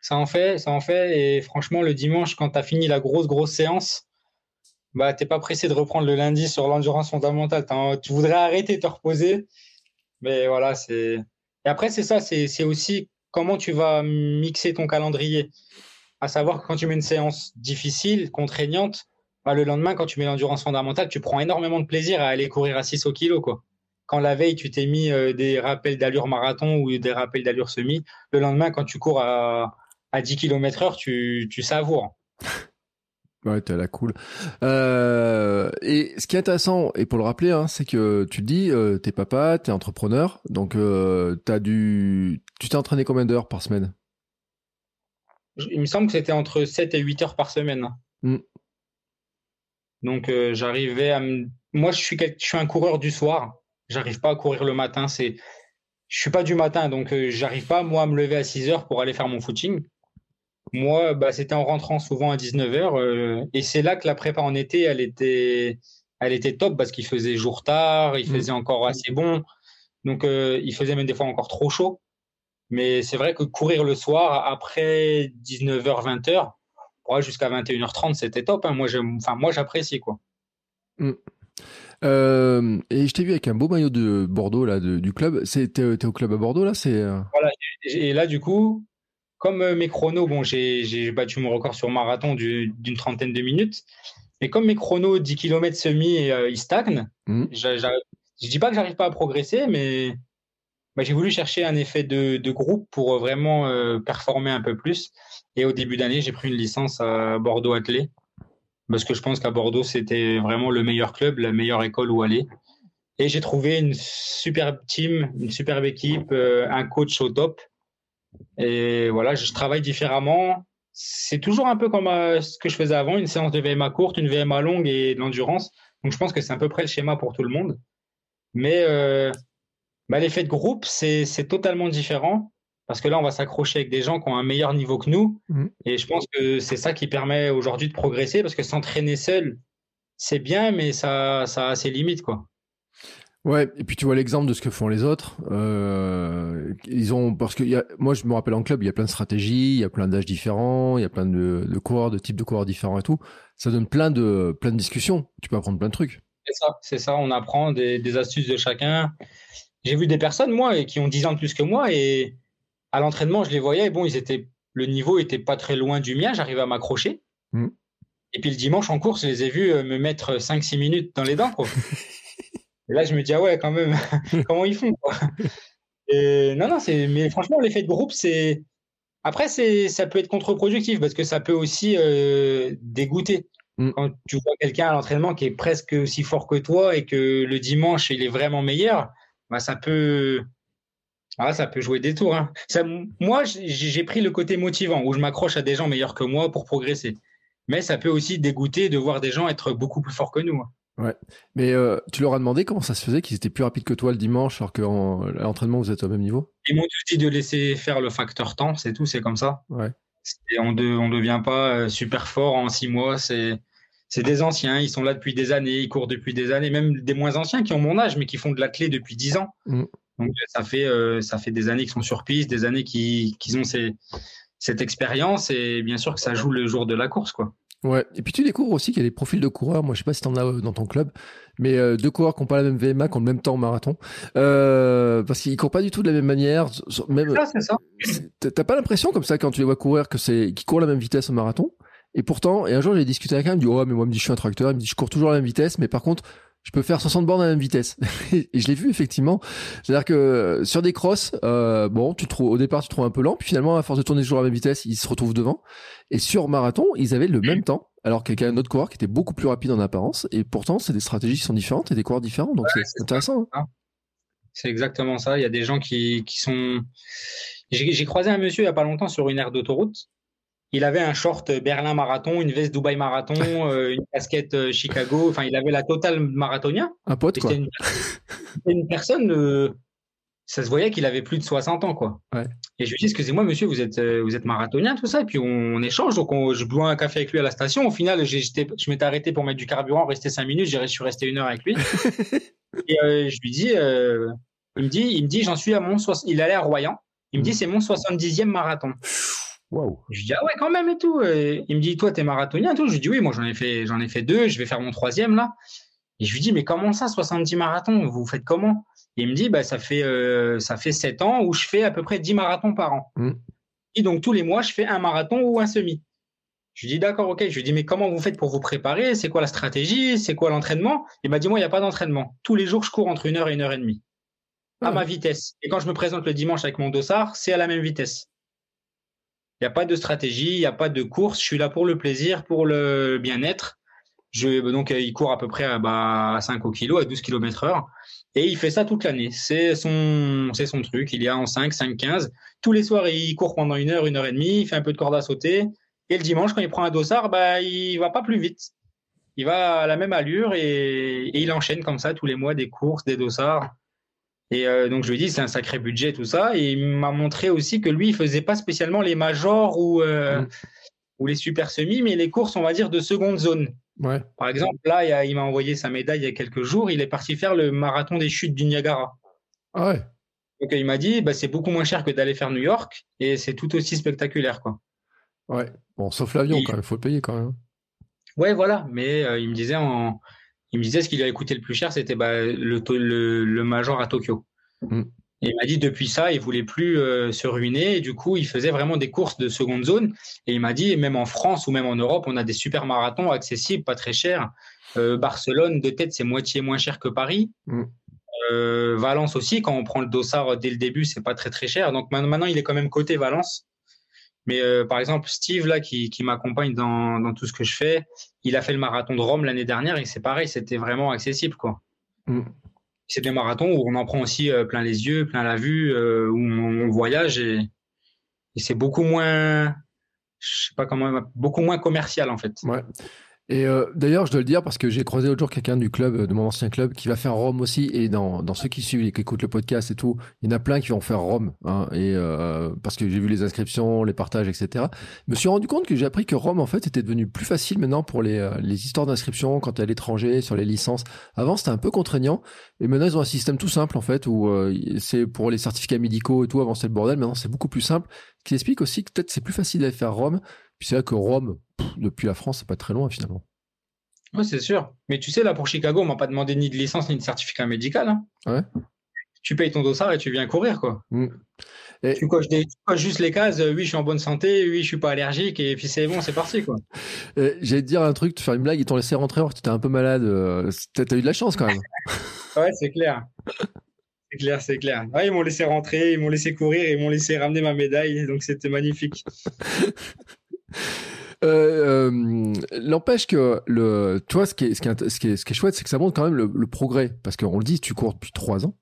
Ça en fait, ça en fait, et franchement, le dimanche, quand tu as fini la grosse, grosse séance, bah, t'es pas pressé de reprendre le lundi sur l'endurance fondamentale. Tu voudrais arrêter, te reposer, mais voilà, c'est. Et après, c'est ça, c'est aussi comment tu vas mixer ton calendrier. À savoir que quand tu mets une séance difficile, contraignante, bah, le lendemain, quand tu mets l'endurance fondamentale, tu prends énormément de plaisir à aller courir à 6 au kilo. Quoi. Quand la veille, tu t'es mis euh, des rappels d'allure marathon ou des rappels d'allure semi, le lendemain, quand tu cours à, à 10 km heure, tu, tu savoures. Ouais, t'es à la cool. Euh, et ce qui est intéressant, et pour le rappeler, hein, c'est que tu te dis, euh, t'es papa, t'es entrepreneur, donc euh, t'as du, tu t'es entraîné combien d'heures par semaine? Il me semble que c'était entre 7 et 8 heures par semaine. Hmm. Donc j'arrivais à, moi je suis, je suis un coureur du soir. J'arrive pas à courir le matin. C'est, je suis pas du matin, donc j'arrive pas moi à me lever à 6 heures pour aller faire mon footing. Moi, bah, c'était en rentrant souvent à 19h. Euh, et c'est là que la prépa en été, elle était, elle était top parce qu'il faisait jour tard, il mm. faisait encore assez bon. Donc, euh, il faisait même des fois encore trop chaud. Mais c'est vrai que courir le soir après 19h, 20h, jusqu'à 21h30, c'était top. Hein. Moi, enfin, j'apprécie quoi. Mm. Euh, et je t'ai vu avec un beau maillot de Bordeaux là, du club. T'es au club à Bordeaux là, c'est. Voilà. Et là, du coup, comme euh, mes chronos, bon, j'ai battu mon record sur marathon d'une trentaine de minutes, mais comme mes chronos 10 km semi, euh, ils stagnent, mmh. je ne dis pas que j'arrive pas à progresser, mais bah, j'ai voulu chercher un effet de, groupe pour vraiment euh, performer un peu plus. Et au début d'année, j'ai pris une licence à Bordeaux Athlé, parce que je pense qu'à Bordeaux, c'était vraiment le meilleur club, la meilleure école où aller. Et j'ai trouvé une superbe team, une superbe équipe, un coach au top. Et voilà, je travaille différemment. C'est toujours un peu comme euh, ce que je faisais avant, une séance de VMA courte, une VMA longue et de l'endurance. Donc je pense que c'est à peu près le schéma pour tout le monde. Mais euh, bah, l'effet de groupe, c'est totalement différent parce que là, on va s'accrocher avec des gens qui ont un meilleur niveau que nous. Mmh. Et je pense que c'est ça qui permet aujourd'hui de progresser parce que s'entraîner seul, c'est bien, mais ça, ça a ses limites. quoi. Ouais, et puis tu vois l'exemple de ce que font les autres. Euh, ils ont parce que y a, moi je me rappelle en club, il y a plein de stratégies, il y a plein d'âges différents, il y a plein de, de coureurs, de types de coureurs différents et tout. Ça donne plein de plein de discussions. Tu peux apprendre plein de trucs. C'est ça, c'est ça. On apprend des, des astuces de chacun. J'ai vu des personnes moi qui ont 10 ans de plus que moi et à l'entraînement je les voyais. bon, ils étaient le niveau était pas très loin du mien. J'arrivais à m'accrocher. Mmh. Et puis le dimanche en course, je les ai vus euh, me mettre 5-6 minutes dans les dents. Quoi. Et là, je me dis, ah ouais, quand même, comment ils font et, Non, non, mais franchement, l'effet de groupe, c'est. Après, ça peut être contre-productif parce que ça peut aussi euh, dégoûter. Mm. Quand tu vois quelqu'un à l'entraînement qui est presque aussi fort que toi et que le dimanche, il est vraiment meilleur, bah, ça peut. Ah, ça peut jouer des tours. Hein. Ça, moi, j'ai pris le côté motivant où je m'accroche à des gens meilleurs que moi pour progresser. Mais ça peut aussi dégoûter de voir des gens être beaucoup plus forts que nous. Hein. Ouais. Mais euh, tu leur as demandé comment ça se faisait qu'ils étaient plus rapides que toi le dimanche alors qu'à l'entraînement vous êtes au même niveau? Ils m'ont dit de laisser faire le facteur temps, c'est tout, c'est comme ça. Ouais. On ne devient pas super fort en six mois. C'est des anciens, ils sont là depuis des années, ils courent depuis des années, même des moins anciens qui ont mon âge, mais qui font de la clé depuis dix ans. Mm. Donc ça fait, euh, ça fait des années qu'ils sont sur piste, des années qu'ils ont cette expérience, et bien sûr que ça joue le jour de la course. quoi. Ouais, et puis tu découvres aussi qu'il y a des profils de coureurs, moi je sais pas si tu en as euh, dans ton club, mais euh, deux coureurs qui n'ont pas la même VMA, qui ont le même temps au marathon, parce qu'ils courent pas du tout de la même manière. Même, c'est ça. T'as pas l'impression comme ça quand tu les vois courir que c'est qu'ils courent la même vitesse au marathon? Et pourtant, et un jour, j'ai discuté avec un, il me dit, oh, mais moi, me dit, je suis un tracteur. Il me dit, je cours toujours à la même vitesse, mais par contre, je peux faire 60 bornes à la même vitesse. et je l'ai vu, effectivement. C'est-à-dire que euh, sur des crosses, euh, bon, tu trouves, au départ, tu trouves un peu lent, puis finalement, à force de tourner toujours à la même vitesse, ils se retrouvent devant. Et sur marathon, ils avaient le même temps. Alors qu'il y a un autre coureur qui était beaucoup plus rapide en apparence, et pourtant, c'est des stratégies qui sont différentes et des coureurs différents, donc c'est intéressant. Hein. C'est exactement ça. Il y a des gens qui, qui sont. J'ai croisé un monsieur il n'y a pas longtemps sur une aire d'autoroute il avait un short Berlin marathon, une veste Dubaï marathon, euh, une casquette euh, Chicago. Enfin, il avait la totale marathonien. Un pote, quoi. Une, une, personne, euh, ça se voyait qu'il avait plus de 60 ans, quoi. Et je lui dis, excusez-moi, monsieur, vous êtes, vous êtes marathonien, tout ça? Et puis on, échange. Donc je bois un café avec lui à la station. Au final, je m'étais arrêté pour mettre du carburant, rester 5 minutes. Je suis resté une heure avec lui. et je lui dis, il me dit, il me dit, j'en suis à mon, il allait à Royan. Il me dit, mm. c'est mon 70e marathon. Je dis ah ouais quand même et tout. il me dit toi t'es marathonien et tout. Je lui dis oui moi j'en ai fait j'en ai fait deux. Je vais faire mon troisième là. Et je lui dis mais comment ça 70 marathons? Vous faites comment? Il me dit bah ça fait euh, ça fait 7 ans où je fais à peu près 10 marathons par an. Mm. Et donc tous les mois je fais un marathon ou un semi. Je lui dis d'accord ok. Je lui dis mais comment vous faites pour vous préparer? C'est quoi la stratégie? C'est quoi l'entraînement? Il m'a dit moi il n'y a pas d'entraînement. Tous les jours je cours entre une heure et une heure et demie à ah. ma vitesse. Et quand je me présente le dimanche avec mon dossard c'est à la même vitesse. Il n'y a pas de stratégie, il n'y a pas de course. Je suis là pour le plaisir, pour le bien-être. Donc, il court à peu près bah, à 5 au à 12 km heure. Et il fait ça toute l'année. C'est son, c'est son truc. Il y a en 5, 5, 15. Tous les soirs, il court pendant une heure, une heure et demie. Il fait un peu de corde à sauter. Et le dimanche, quand il prend un dossard, bah, il va pas plus vite. Il va à la même allure et, et il enchaîne comme ça tous les mois des courses, des dossards. Et euh, donc je lui ai dit c'est un sacré budget tout ça. Et il m'a montré aussi que lui il faisait pas spécialement les majors ou euh, mm. ou les super semis, mais les courses on va dire de seconde zone. Ouais. Par exemple là il, m'a envoyé sa médaille il y a quelques jours. Il est parti faire le marathon des chutes du Niagara. Ah ouais. Donc il m'a dit bah, c'est beaucoup moins cher que d'aller faire New York et c'est tout aussi spectaculaire quoi. Ouais. Bon sauf l'avion quand même, faut le payer quand même. Ouais voilà, mais euh, il me disait en il me disait ce qui lui a coûté le plus cher, c'était bah, le, le, Major à Tokyo. Mm. Et il m'a dit depuis ça, il voulait plus euh, se ruiner. Et du coup, il faisait vraiment des courses de seconde zone. Et il m'a dit, même en France ou même en Europe, on a des super marathons accessibles, pas très chers. Euh, Barcelone, de tête, c'est moitié moins cher que Paris. Mm. Euh, Valence aussi, quand on prend le dossard dès le début, c'est pas très très cher. Donc maintenant, il est quand même côté Valence. Mais euh, par exemple, Steve, là, qui, qui m'accompagne dans, dans, tout ce que je fais, il a fait le marathon de Rome l'année dernière et c'est pareil, c'était vraiment accessible. quoi. Mm. C'est des marathons où on en prend aussi euh, plein les yeux, plein la vue, euh, où on, voyage et, et c'est beaucoup moins, je sais pas comment, beaucoup moins commercial en fait. Ouais. Et euh, d'ailleurs, je dois le dire parce que j'ai croisé l'autre jour quelqu'un du club, de mon ancien club, qui va faire Rome aussi. Et dans, dans ceux qui suivent et qui écoutent le podcast et tout, il y en a plein qui vont faire Rome. Hein, et euh, parce que j'ai vu les inscriptions, les partages, etc. Je me suis rendu compte que j'ai appris que Rome, en fait, était devenu plus facile maintenant pour les, euh, les histoires d'inscription quand tu es à l'étranger, sur les licences. Avant, c'était un peu contraignant. Et maintenant, ils ont un système tout simple, en fait, où euh, c'est pour les certificats médicaux et tout. Avant, c'était le bordel. Maintenant, c'est beaucoup plus simple. Qui explique aussi que peut-être c'est plus facile d'aller faire Rome. Puis c'est vrai que Rome, depuis la France, c'est pas très loin finalement. Oui, c'est sûr. Mais tu sais, là, pour Chicago, on m'a pas demandé ni de licence ni de certificat médical. Hein. Ouais? Tu payes ton dossard et tu viens courir, quoi. Mm. Tu, coches juste les cases, oui, je suis en bonne santé, oui, je suis pas allergique, et puis c'est bon, c'est parti, quoi. J'allais te dire un truc, te faire une blague, ils t'ont laissé rentrer alors que tu étais un peu malade. Euh, tu as eu de la chance, quand même. ouais, c'est clair. C'est clair, c'est clair. ils m'ont laissé rentrer, ils m'ont laissé courir, ils m'ont laissé ramener ma médaille, donc c'était magnifique. Euh, euh, L'empêche que le, toi, ce qui est, ce qui est, ce qui est, ce qui est chouette, c'est que ça montre quand même le, le progrès, parce qu'on le dit, tu cours depuis trois ans.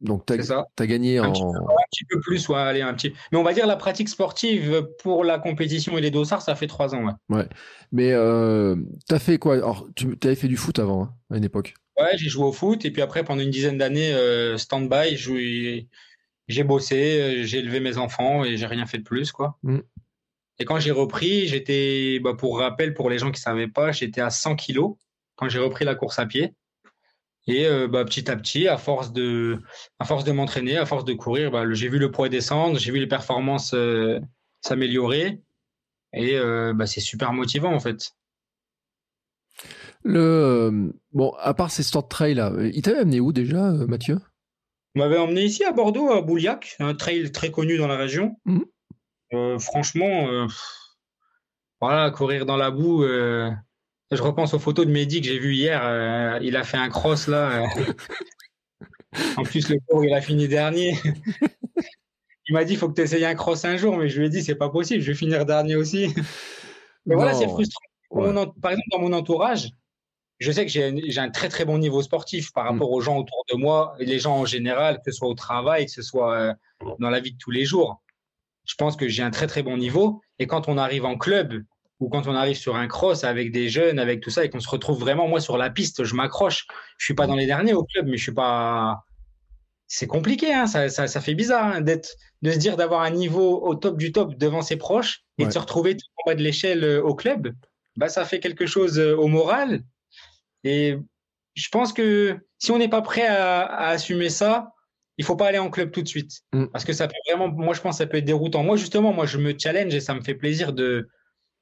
Donc, tu as, as, gagné un en. Petit peu, un petit peu plus, ouais, allez, un petit. Mais on va dire la pratique sportive pour la compétition et les dossards, ça fait trois ans, ouais. Ouais. Mais euh, tu as fait quoi? Alors, tu avais fait du foot avant, hein, à une époque Ouais, j'ai joué au foot, et puis après, pendant une dizaine d'années, euh, stand-by, j'ai bossé, j'ai élevé mes enfants, et j'ai rien fait de plus, quoi. Mmh. Et quand j'ai repris, j'étais, bah, pour rappel, pour les gens qui ne savaient pas, j'étais à 100 kilos quand j'ai repris la course à pied. Et euh, bah, petit à petit, à force de, à force de m'entraîner, à force de courir, bah, j'ai vu le poids descendre, j'ai vu les performances euh, s'améliorer. Et euh, bah, c'est super motivant en fait. Le bon, à part ces stands trail là, il t'avait amené où déjà, Mathieu? On m'avait emmené ici à Bordeaux, à Bouliac, un trail très connu dans la région. Mmh. franchement, voilà, courir dans la boue je repense aux photos de Mehdi que j'ai vu hier. Euh, il a fait un cross là. Euh. en plus, le cours, il a fini dernier. il m'a dit il faut que tu essayes un cross un jour, mais je lui ai dit c'est pas possible, je vais finir dernier aussi. mais voilà, c'est frustrant. par exemple, dans mon entourage, je sais que j'ai un très très bon niveau sportif par rapport mm. aux gens autour de moi, et les gens en général, que ce soit au travail, que ce soit euh, dans la vie de tous les jours. Je pense que j'ai un très très bon niveau. Et quand on arrive en club, ou quand on arrive sur un cross avec des jeunes, avec tout ça, et qu'on se retrouve vraiment, moi, sur la piste, je m'accroche. Je suis pas dans les derniers au club, mais je suis pas. C'est compliqué, hein, ça, ça, ça, fait bizarre hein, d'être, de se dire d'avoir un niveau au top du top devant ses proches et de se retrouver tout en bas de l'échelle euh, au club. Bah, ça fait quelque chose euh, au moral. Et je pense que si on n'est pas prêt à, à, assumer ça, il faut pas aller en club tout de suite. Mm. Parce que ça peut vraiment, moi, je pense que ça peut être déroutant. Moi, justement, moi, je me challenge et ça me fait plaisir de,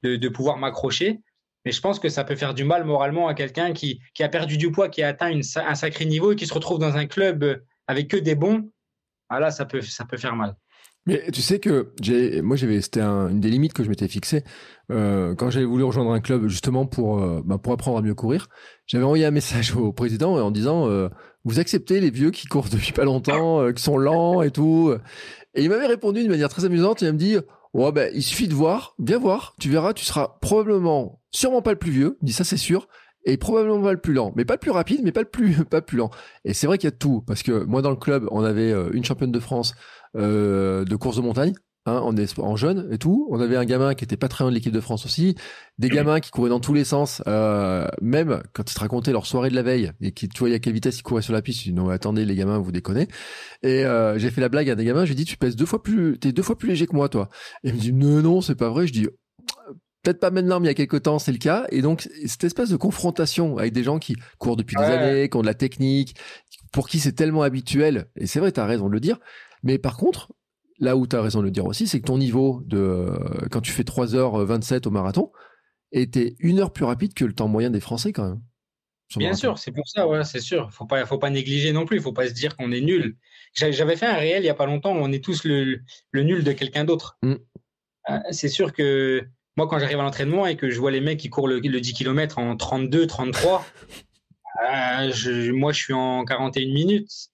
de, pouvoir m'accrocher. Mais je pense que ça peut faire du mal moralement à quelqu'un qui, qui, a perdu du poids, qui a atteint une, un sacré niveau et qui se retrouve dans un club avec que des bons. Ah là, ça peut, ça peut faire mal. Mais tu sais que j'ai, moi j'avais, c'était une des limites que je m'étais fixé euh, quand j'avais voulu rejoindre un club justement pour, euh, bah, pour apprendre à mieux courir. J'avais envoyé un message au président en disant euh, vous acceptez les vieux qui courent depuis pas longtemps, qui sont lents et tout. Et il m'avait répondu d'une manière très amusante. Il me dit Ouais, ben, il suffit de voir, bien voir, tu verras, tu seras probablement, sûrement pas le plus vieux, dit ça c'est sûr, et probablement pas le plus lent, mais pas le plus rapide, mais pas le plus, pas plus lent. Et c'est vrai qu'il y a tout, parce que moi dans le club, on avait euh, une championne de France euh, de course de montagne, Hein, en, en jeune et tout. On avait un gamin qui était pas très loin de l'équipe de France aussi, des gamins qui couraient dans tous les sens, euh, même quand ils te racontaient leur soirée de la veille et qui, tu vois, à quelle vitesse ils couraient sur la piste. Je dis, non, attendez, les gamins, vous déconnez. Et euh, j'ai fait la blague à des gamins, j'ai dit, tu pèses deux fois plus, t'es deux fois plus léger que moi, toi. Et il me dit, non, non, c'est pas vrai. Je dis, peut-être pas maintenant, mais il y a quelques temps, c'est le cas. Et donc, cette espèce de confrontation avec des gens qui courent depuis des années, qui ont de la technique, pour qui c'est tellement habituel. Et c'est vrai, tu as raison de le dire. Mais par contre, là où tu as raison de le dire aussi, c'est que ton niveau de euh, quand tu fais 3h27 au marathon était une heure plus rapide que le temps moyen des Français quand même. Bien sûr, c'est pour ça, ouais, c'est sûr. Faut pas, faut pas négliger non plus. Il faut pas se dire qu'on est nul. J'avais fait un réel il y a pas longtemps où on est tous le, nul de quelqu'un d'autre. Mm. Euh, c'est sûr que moi, quand j'arrive à l'entraînement et que je vois les mecs qui courent le, 10 km en 32, 33, euh, moi, je suis en 41 minutes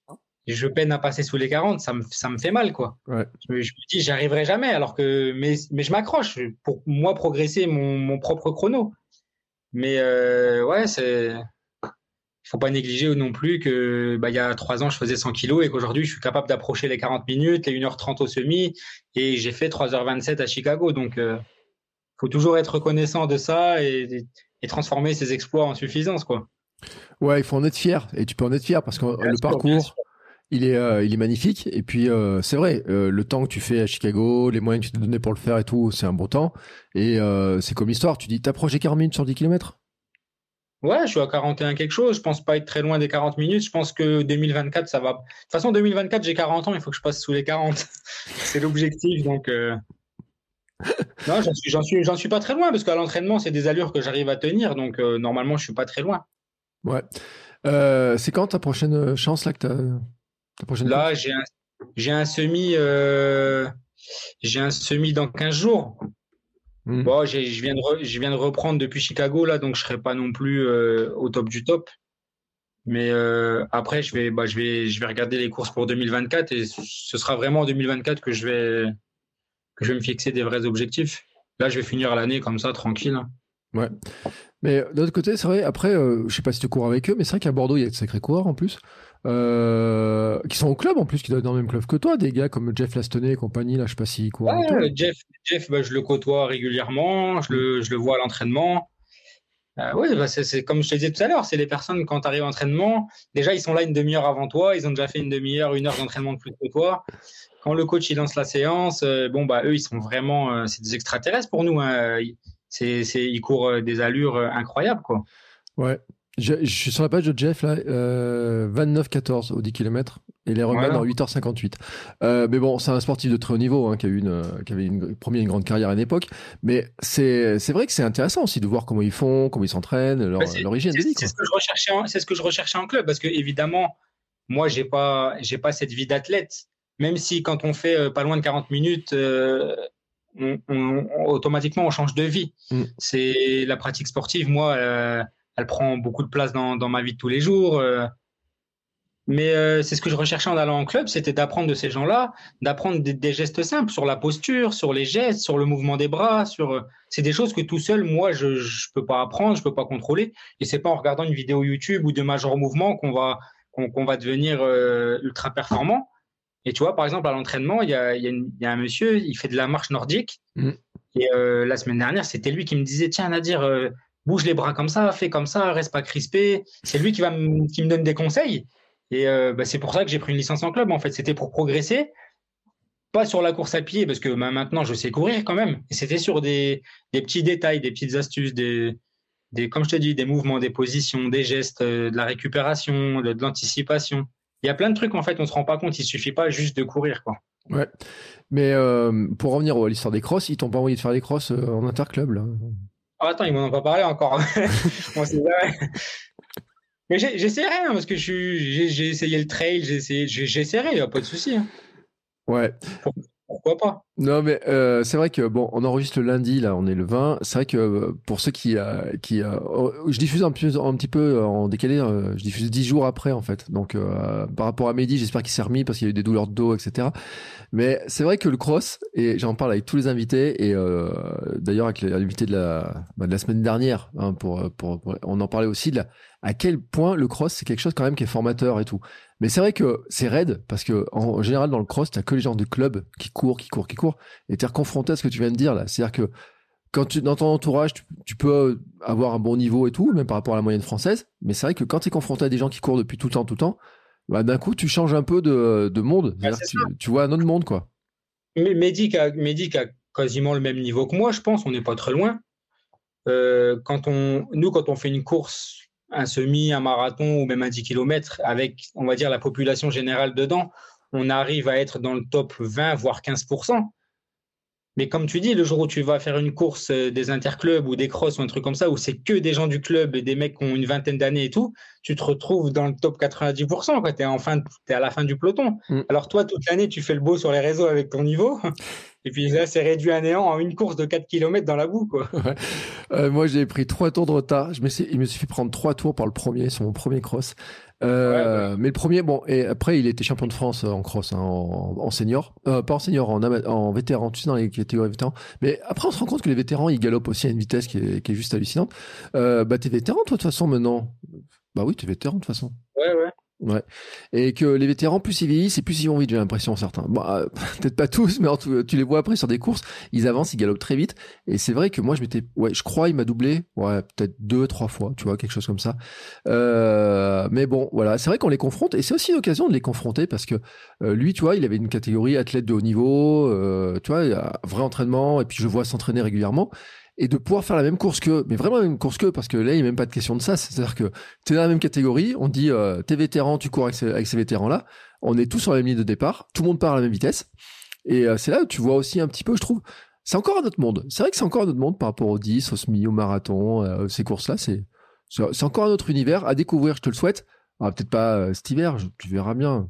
je peine à passer sous les 40, ça me, ça me fait mal, quoi. Je, me, dis, j'y arriverai jamais, alors que, mais, mais je m'accroche pour moi progresser mon, mon propre chrono. Mais euh, ouais, c'est, faut pas négliger non plus que, bah, il y a trois ans, je faisais 100 kilos et qu'aujourd'hui, je suis capable d'approcher les 40 minutes, les 1h30 au semi, et j'ai fait 3h27 à Chicago. Donc, euh, faut toujours être reconnaissant de ça et, et transformer ses exploits en suffisance, quoi. Ouais, il faut en être fier. Et tu peux en être fier parce que le parcours, il est, euh, il est magnifique. Et puis, euh, c'est vrai, euh, le temps que tu fais à Chicago, les moyens que tu t'es donné pour le faire et tout, c'est un bon temps. Et c'est comme l'histoire. Tu dis, t'approches des 40 minutes sur 10 km Ouais, je suis à 41 quelque chose. Je pense pas être très loin des 40 minutes. Je pense que 2024, ça va. De toute façon, 2024, j'ai 40 ans. Il faut que je passe sous les 40. c'est l'objectif. Donc, non, j'en suis, j'en suis, j'en suis pas très loin parce qu'à l'entraînement, c'est des allures que j'arrive à tenir. Donc, normalement, je suis pas très loin. Ouais. c'est quand ta prochaine chance là que Là, j'ai un, j'ai un semi, euh, j'ai un semi dans 15 jours. Hmm. Bon, je viens de, je viens de reprendre depuis Chicago là, donc je serai pas non plus euh, au top du top. Mais euh, après, je vais, bah, je vais, je vais regarder les courses pour 2024 et ce sera vraiment en 2024 que je vais, que je vais me fixer des vrais objectifs. Là, je vais finir l'année comme ça, tranquille. Ouais. Mais d'un autre côté, c'est vrai, après, je sais pas si tu cours avec eux, mais c'est vrai qu'à Bordeaux, il y a de sacrés coureurs en plus. Euh, qui sont au club en plus, qui doivent être dans le même club que toi, des gars comme Jeff Lastonnet et compagnie, là, je sais pas s'ils courent. Jeff, Jeff bah, je le côtoie régulièrement, je le, je le vois à l'entraînement. Euh, oui, bah c'est comme je te disais tout à l'heure, c'est les personnes quand tu arrives à l'entraînement, déjà ils sont là une demi-heure avant toi, ils ont déjà fait une demi-heure, une heure d'entraînement de plus que toi. Quand le coach il lance la séance, euh, bon bah eux ils sont vraiment, c'est des extraterrestres pour nous. Hein. C'est, ils courent des allures incroyables quoi. Ouais, je, suis sur la page de Jeff, là, euh, 29-14 au 10 km, et les remèdes en 8h58. Euh, mais bon, c'est un sportif de très haut niveau, hein, qui, a eu une, qui avait une, première une grande carrière à une époque. Mais c'est, vrai que c'est intéressant aussi de voir comment ils font, comment ils s'entraînent, leur, bah, leur hygiène de vie. C'est ce, que je recherchais en, c'est ce que je recherchais en club, parce que évidemment, moi, j'ai pas, pas cette vie d'athlète. Même si quand on fait euh, pas loin de 40 minutes, euh, on, on, automatiquement, on change de vie. Mm. C'est la pratique sportive, moi euh, elle prend beaucoup de place dans, ma vie de tous les jours. Euh. mais euh, c'est ce que je recherchais en allant en club, c'était d'apprendre de ces gens-là, d'apprendre des, gestes simples sur la posture, sur les gestes, sur le mouvement des bras. Sur, euh, c'est des choses que tout seul, moi, je ne peux pas apprendre, je peux pas contrôler. Et c'est pas en regardant une vidéo YouTube ou de Major Mouvement qu'on va qu'on, va devenir ultra performant. Et tu vois, par exemple, à l'entraînement, il y a, un monsieur, il fait de la marche nordique. Mmh. Et la semaine dernière, c'était lui qui me disait, tiens, Nadir, bouge les bras comme ça, fais comme ça, reste pas crispé. C'est lui qui, va qui me donne des conseils. Et euh, bah, c'est pour ça que j'ai pris une licence en club. En fait, c'était pour progresser, pas sur la course à pied, parce que bah, maintenant je sais courir quand même. C'était sur des, petits détails, des petites astuces, des, des, comme je te dis, des mouvements, des positions, des gestes, euh, de la récupération, de, l'anticipation. Il y a plein de trucs en fait, on se rend pas compte. Il suffit pas juste de courir, quoi. Ouais. Mais euh, pour revenir à l'histoire des crosses, ils t'ont pas envoyé de faire des crosses en interclub ah, attends, ils m'en ont pas parlé encore. on sait Mais j'essaierai, hein, parce que j'ai essayé le trail, j'essaierai, il n'y a pas de souci. Hein. Ouais. Pourquoi pas? Non, mais euh, c'est vrai que bon, on enregistre le lundi, là, on est le 20. C'est vrai que euh, pour ceux qui, euh, qui oh, je diffuse un, peu, un petit peu en décalé, je diffuse 10 jours après, en fait. Donc, par rapport à Mehdi, j'espère qu'il s'est remis parce qu'il y a eu des douleurs de dos, etc. Mais c'est vrai que le cross, et j'en parle avec tous les invités, et d'ailleurs avec l'invité de la, bah, de la semaine dernière, hein, pour, pour, on en parlait aussi de la, à quel point le cross, c'est quelque chose quand même qui est formateur et tout. Mais c'est vrai que c'est raide parce que en, général dans le cross, t'as que les gens de club qui courent, qui courent, qui courent, et t'es confronté à ce que tu viens de dire là. C'est-à-dire que quand tu dans ton entourage, tu, peux avoir un bon niveau et tout, même par rapport à la moyenne française. Mais c'est vrai que quand tu es confronté à des gens qui courent depuis tout le temps, tout le temps, bah, d'un coup tu changes un peu de, de monde. tu, vois un autre monde quoi. Mais Mehdi a, a quasiment le même niveau que moi, je pense. On n'est pas très loin. Euh, quand on, nous, quand on fait une course un semi, un marathon ou même un 10 km avec, on va dire, la population générale dedans, on arrive à être dans le top 20, voire 15%. Mais comme tu dis, le jour où tu vas faire une course euh, des interclubs ou des crosses ou un truc comme ça, où c'est que des gens du club et des mecs qui ont une vingtaine d'années et tout, tu te retrouves dans le top 90%. Tu es, es à la fin du peloton. Mm. Alors toi, toute l'année, tu fais le beau sur les réseaux avec ton niveau. Et puis là, c'est réduit à néant en une course de 4 km dans la boue. Quoi. Euh, moi, j'ai pris 3 tours de retard. Je me suis, il me suffit de prendre 3 tours par le premier, sur mon premier cross. Euh, Mais le premier, bon, et après, il était champion de France en cross, hein, en, senior. Euh, pas en senior, en, en vétéran, tu sais, dans les catégories vétérans. Mais après, on se rend compte que les vétérans, ils galopent aussi à une vitesse qui est, qui est juste hallucinante. Euh, bah, t'es vétéran, toi, de toute façon, maintenant. Bah oui, t'es vétéran, de toute façon. Ouais, ouais. Ouais. Et que les vétérans, plus ils vieillissent, et plus ils vont vite, j'ai l'impression, certains. Bon, euh, peut-être pas tous, mais tout, tu les vois après sur des courses, ils avancent, ils galopent très vite. Et c'est vrai que moi, je m'étais, ouais, je crois, il m'a doublé, ouais, peut-être deux, trois fois, tu vois, quelque chose comme ça. Euh, mais bon, voilà, c'est vrai qu'on les confronte, et c'est aussi l'occasion de les confronter parce que euh, lui, tu vois, il avait une catégorie athlète de haut niveau, euh, tu vois, vrai entraînement, et puis je vois s'entraîner régulièrement et de pouvoir faire la même course qu'eux, mais vraiment la même course qu'eux, parce que là, il n'y a même pas de question de ça. C'est-à-dire que tu es dans la même catégorie, on dit, euh, t'es vétéran, tu cours avec ces, vétérans-là, on est tous sur la même ligne de départ, tout le monde part à la même vitesse. Et euh, c'est là où tu vois aussi un petit peu, je trouve, c'est encore un autre monde. C'est vrai que c'est encore un autre monde par rapport au 10, au semi, au marathon, euh, ces courses-là, c'est, c'est encore un autre univers à découvrir, je te le souhaite. Ah, peut-être pas euh, cet hiver, tu verras bien.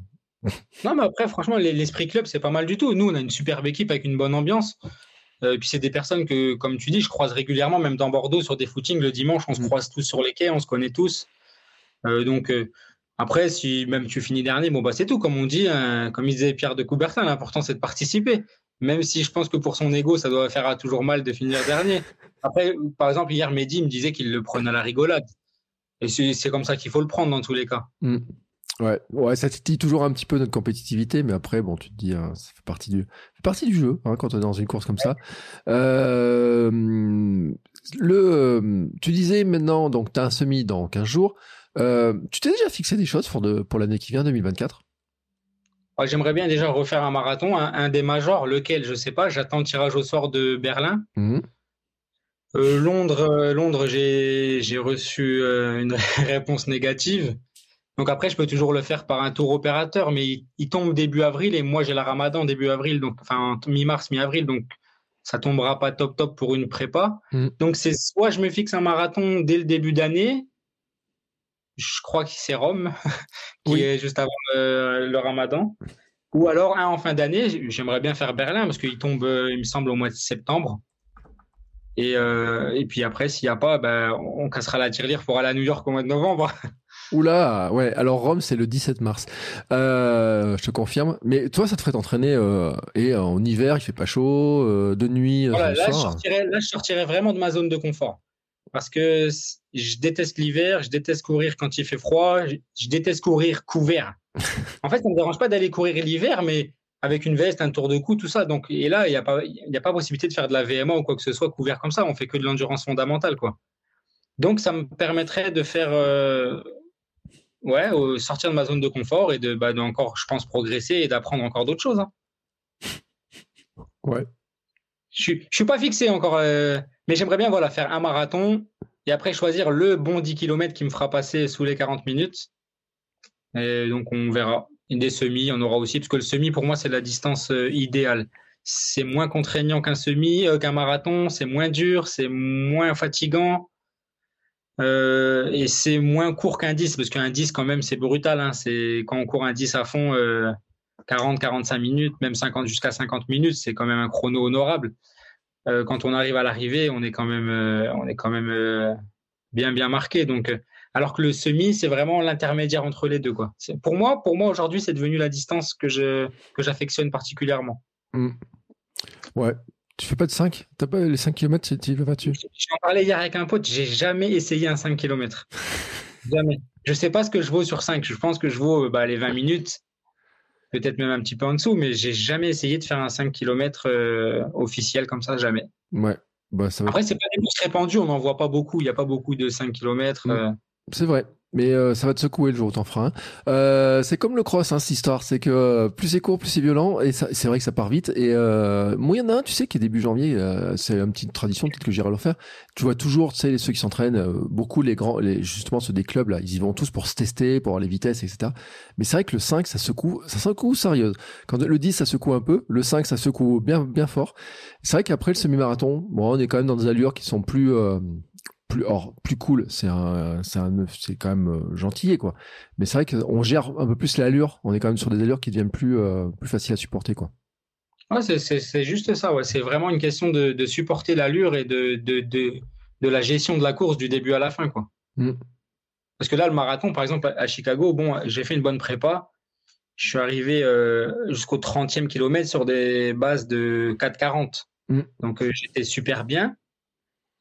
non, mais après, franchement, l'esprit club, c'est pas mal du tout. Nous, on a une superbe équipe avec une bonne ambiance. Euh, et puis c'est des personnes que, comme tu dis, je croise régulièrement, même dans Bordeaux, sur des footings le dimanche, on se mm. croise tous sur les quais, on se connaît tous. Euh, donc euh, après, si même tu finis dernier, bon bah c'est tout, comme on dit, hein, comme il disait Pierre de Coubertin, l'important c'est de participer. Même si je pense que pour son ego, ça doit faire toujours mal de finir dernier. Après, par exemple, hier, Mehdi me disait qu'il le prenait à la rigolade. Et c'est comme ça qu'il faut le prendre dans tous les cas. Mm. Ouais, ouais, ça titille toujours un petit peu notre compétitivité, mais après, bon, tu te dis, hein, ça fait partie du, fait partie du jeu hein, quand on est dans une course comme ça. Euh, le, tu disais maintenant, donc tu as un semi dans 15 jours. tu t'es déjà fixé des choses pour, de, pour l'année qui vient, 2024 J'aimerais bien déjà refaire un marathon, un, des majors, lequel, je ne sais pas. J'attends le tirage au sort de Berlin. Mmh. Londres, Londres j'ai reçu une réponse négative. Donc après, je peux toujours le faire par un tour opérateur, mais il, tombe début avril et moi j'ai la Ramadan début avril, donc enfin mi-mars, mi-avril, donc ça tombera pas top top pour une prépa. Mm. Donc c'est soit je me fixe un marathon dès le début d'année, je crois que c'est Rome, qui est juste avant le, Ramadan, ou alors un en fin d'année. J'aimerais bien faire Berlin parce qu'il tombe, il me semble, au mois de septembre. Et, euh, et puis après, s'il n'y a pas, ben, on cassera la tirelire pour aller à New York au mois de novembre. Oula, ouais. Alors Rome, c'est le 17 mars. Euh, je te confirme. Mais toi, ça te ferait t'entraîner euh, et en hiver, il fait pas chaud, euh, de nuit. là, je sortirais, là, je sortirais vraiment de ma zone de confort parce que je déteste l'hiver, je déteste courir quand il fait froid, je, déteste courir couvert. en fait, ça me dérange pas d'aller courir l'hiver, mais avec une veste, un tour de cou, tout ça. Donc, et là, il n'y a pas, a pas possibilité de faire de la VMA ou quoi que ce soit couvert comme ça. On fait que de l'endurance fondamentale, quoi. Donc, ça me permettrait de faire ouais, sortir de ma zone de confort et de, bah, encore, je pense, progresser et d'apprendre encore d'autres choses. Hein. Ouais. Je, je suis pas fixé encore, euh, mais j'aimerais bien voilà, faire un marathon et après choisir le bon 10 km qui me fera passer sous les 40 minutes. Et donc on verra. des semis, on aura aussi, parce que le semi pour moi c'est la distance euh, idéale. C'est moins contraignant qu'un semi, euh, qu'un marathon, c'est moins dur, c'est moins fatigant. Euh, et c'est moins court qu'un 10, parce qu'un 10, quand même, c'est brutal. Hein. C'est quand on court un 10 à fond, 40, euh, 45 minutes, même 50 jusqu'à 50 minutes, c'est quand même un chrono honorable. Euh, quand on arrive à l'arrivée, on est quand même, on est quand même bien, bien marqué. Donc, alors que le semi, c'est vraiment l'intermédiaire entre les deux. Quoi. Pour moi, pour moi aujourd'hui, c'est devenu la distance que je que j'affectionne particulièrement. Mmh. Ouais, tu fais pas de 5 T'as pas les 5 km, tu vas dessus J'en parlais hier avec un pote, j'ai jamais essayé un 5 km. jamais. Je sais pas ce que je vaux sur 5. Je pense que je vaux bah, les 20 minutes, peut-être même un petit peu en dessous, mais j'ai jamais essayé de faire un 5 km euh, officiel comme ça, jamais. Ouais. Bah, ça va... Après, c'est pas des courses répandues, on n'en voit pas beaucoup. Il n'y a pas beaucoup de 5 km. Euh. C'est vrai. Mais euh, ça va te secouer le jour où t'en feras un. Euh, c'est comme le cross, hein, cette histoire. C'est que euh, plus c'est court, plus c'est violent. Et c'est vrai que ça part vite. Et euh, moi, il y en a un, tu sais, qui est début janvier. Euh, c'est une petite tradition, peut-être que j'irai le faire. Tu vois toujours, tu sais, ceux qui s'entraînent, beaucoup les grands, les, justement ceux des clubs, là, ils y vont tous pour se tester, pour avoir les vitesses, etc. Mais c'est vrai que le 5, ça secoue, ça secoue sérieux. Quand le 10, ça secoue un peu. Le 5, ça secoue bien, bien fort. C'est vrai qu'après le semi-marathon, bon, on est quand même dans des allures qui sont plus plus or plus cool c'est un c'est un c'est quand même euh, gentil quoi. Mais c'est vrai qu'on gère un peu plus l'allure. On est quand même sur des allures qui deviennent plus euh, plus faciles à supporter quoi. Ouais, c'est juste ça ouais. C'est vraiment une question de, de supporter l'allure et de, de, de de la gestion de la course du début à la fin quoi. Mmh. parce que là le marathon par exemple à Chicago bon j'ai fait une bonne prépa. Je suis arrivé euh, jusqu'au 30e kilomètre sur des bases de 4,40 mmh. donc j'étais super bien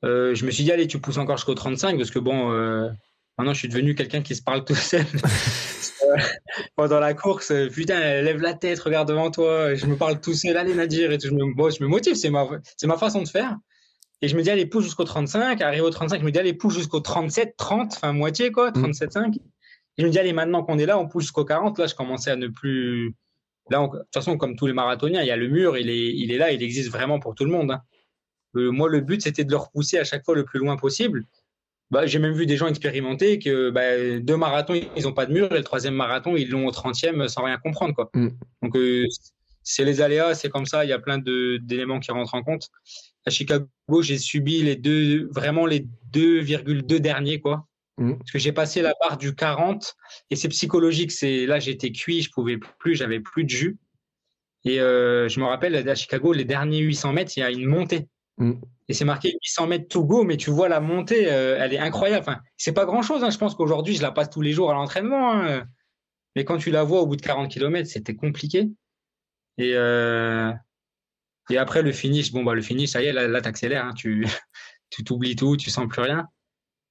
euh, je me suis dit, allez, tu pousses encore jusqu'au 35 parce que bon, euh, maintenant je suis devenu quelqu'un qui se parle tout seul. Pendant la course, putain, lève la tête, regarde devant toi, je me parle tout seul, allez Nadir, et je me, je me motive, c'est ma, c'est ma façon de faire. Et je me dis, allez, pousse jusqu'au 35, arrive au 35, je me dis, allez, pousse jusqu'au 37, 30, enfin moitié quoi, 37, mm. 5. Et je me dis, allez, maintenant qu'on est là, on pousse jusqu'au 40. Là, je commençais à ne plus. Là, de toute façon, comme tous les marathoniens, il y a le mur, il est, il est là, il existe vraiment pour tout le monde. Hein moi, le but, c'était de le repousser à chaque fois le plus loin possible. Bah, j'ai même vu des gens expérimenter que bah, deux marathons, ils n'ont pas de mur, et le troisième marathon, ils l'ont au 30e sans rien comprendre. Quoi. Mm. Donc, euh, c'est les aléas, c'est comme ça, il y a plein d'éléments qui rentrent en compte. À Chicago, j'ai subi les deux, vraiment les 2,2 derniers, quoi. Mm. Parce que j'ai passé la barre du 40 et c'est psychologique. C'est là, j'étais cuit, je pouvais plus, j'avais plus de jus. Et euh, je me rappelle à Chicago, les derniers 800 mètres, il y a une montée. Mm. Et c'est marqué 800 mètres to go, mais tu vois la montée, euh, elle est incroyable. Enfin, c'est pas grand chose. Hein. Je pense qu'aujourd'hui, je la passe tous les jours à l'entraînement. Hein. Mais quand tu la vois au bout de 40 km, c'était compliqué. Et, euh... et après le finish, bon, bah, le finish, ça y est, là, là t'accélères. Hein. Tu t'oublies tout, tu sens plus rien.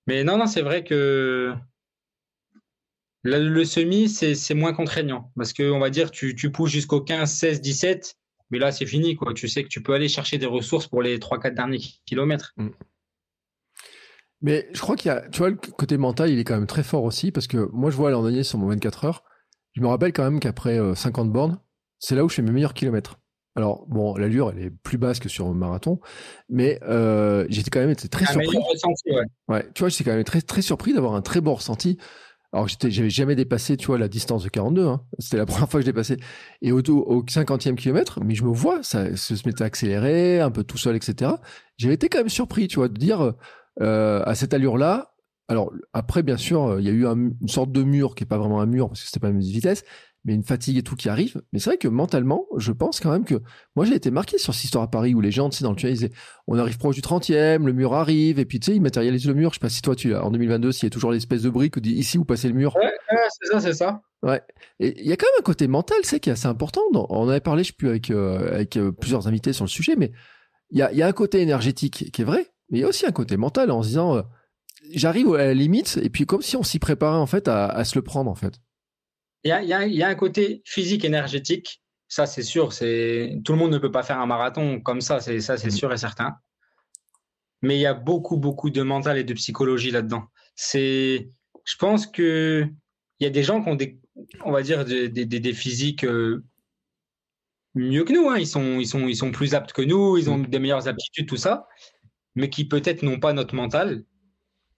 Mais non, non, c'est vrai que le, semi, c'est moins contraignant. Parce que, on va dire, tu pousses jusqu'au 15, 16, 17 mais là, c'est fini. Quoi. Tu sais que tu peux aller chercher des ressources pour les 3-4 derniers kilomètres. Mm. Mais je crois qu'il y a, tu vois, le côté mental, il est quand même très fort aussi, parce que moi, je vois l'an dernier sur mon 24 heures, je me rappelle quand même qu'après 50 bornes, c'est là où je fais mes meilleurs kilomètres. Alors, bon, l'allure, elle est plus basse que sur un marathon, mais euh, j'étais quand même été très surpris. ouais. ouais. tu vois, j'étais quand même très, très surpris d'avoir un très bon ressenti. Alors, j'avais jamais dépassé, tu vois, la distance de 42. Hein. C'était la première fois que je dépassais. Et au, au 50e kilomètre, mais je me vois, ça, se mettait accéléré, un peu tout seul, etc. J'avais été quand même surpris, tu vois, de dire, euh, à cette allure-là, alors après, bien sûr, il y a eu une sorte de mur qui est pas vraiment un mur parce que c'était pas la même vitesse, mais une fatigue et tout qui arrive. Mais c'est vrai que mentalement, je pense quand même que moi j'ai été marqué sur cette histoire à Paris où les gens, tu sais, dans le tunnel, ils disaient on arrive proche du 30e, le mur arrive, et puis tu sais, ils matérialisent le mur. Je sais pas si toi, tu en 2022, s'il y a toujours l'espèce de brique où dit ici où passez le mur. Ouais, c'est ça, c'est ça. Ouais. Et il y a quand même un côté mental, c'est qui est assez important. On en avait parlé, je sais plus, avec, euh, avec euh, plusieurs invités sur le sujet, mais il y a, y a un côté énergétique qui est vrai, mais il y a aussi un côté mental en se disant. Euh, j'arrive à la limite, et puis comme si on s'y préparait en fait à, à, se le prendre en fait. Il y a, y, a, y a, un côté physique énergétique, ça c'est sûr. C'est tout le monde ne peut pas faire un marathon comme ça, c'est ça c'est mm. sûr et certain. Mais il y a beaucoup beaucoup de mental et de psychologie là-dedans. C'est, je pense que il y a des gens qui ont des, on va dire des, des, des physiques euh, mieux que nous. Hein. Ils sont ils sont ils sont plus aptes que nous, ils ont mm. des meilleures aptitudes tout ça, mais qui peut-être n'ont pas notre mental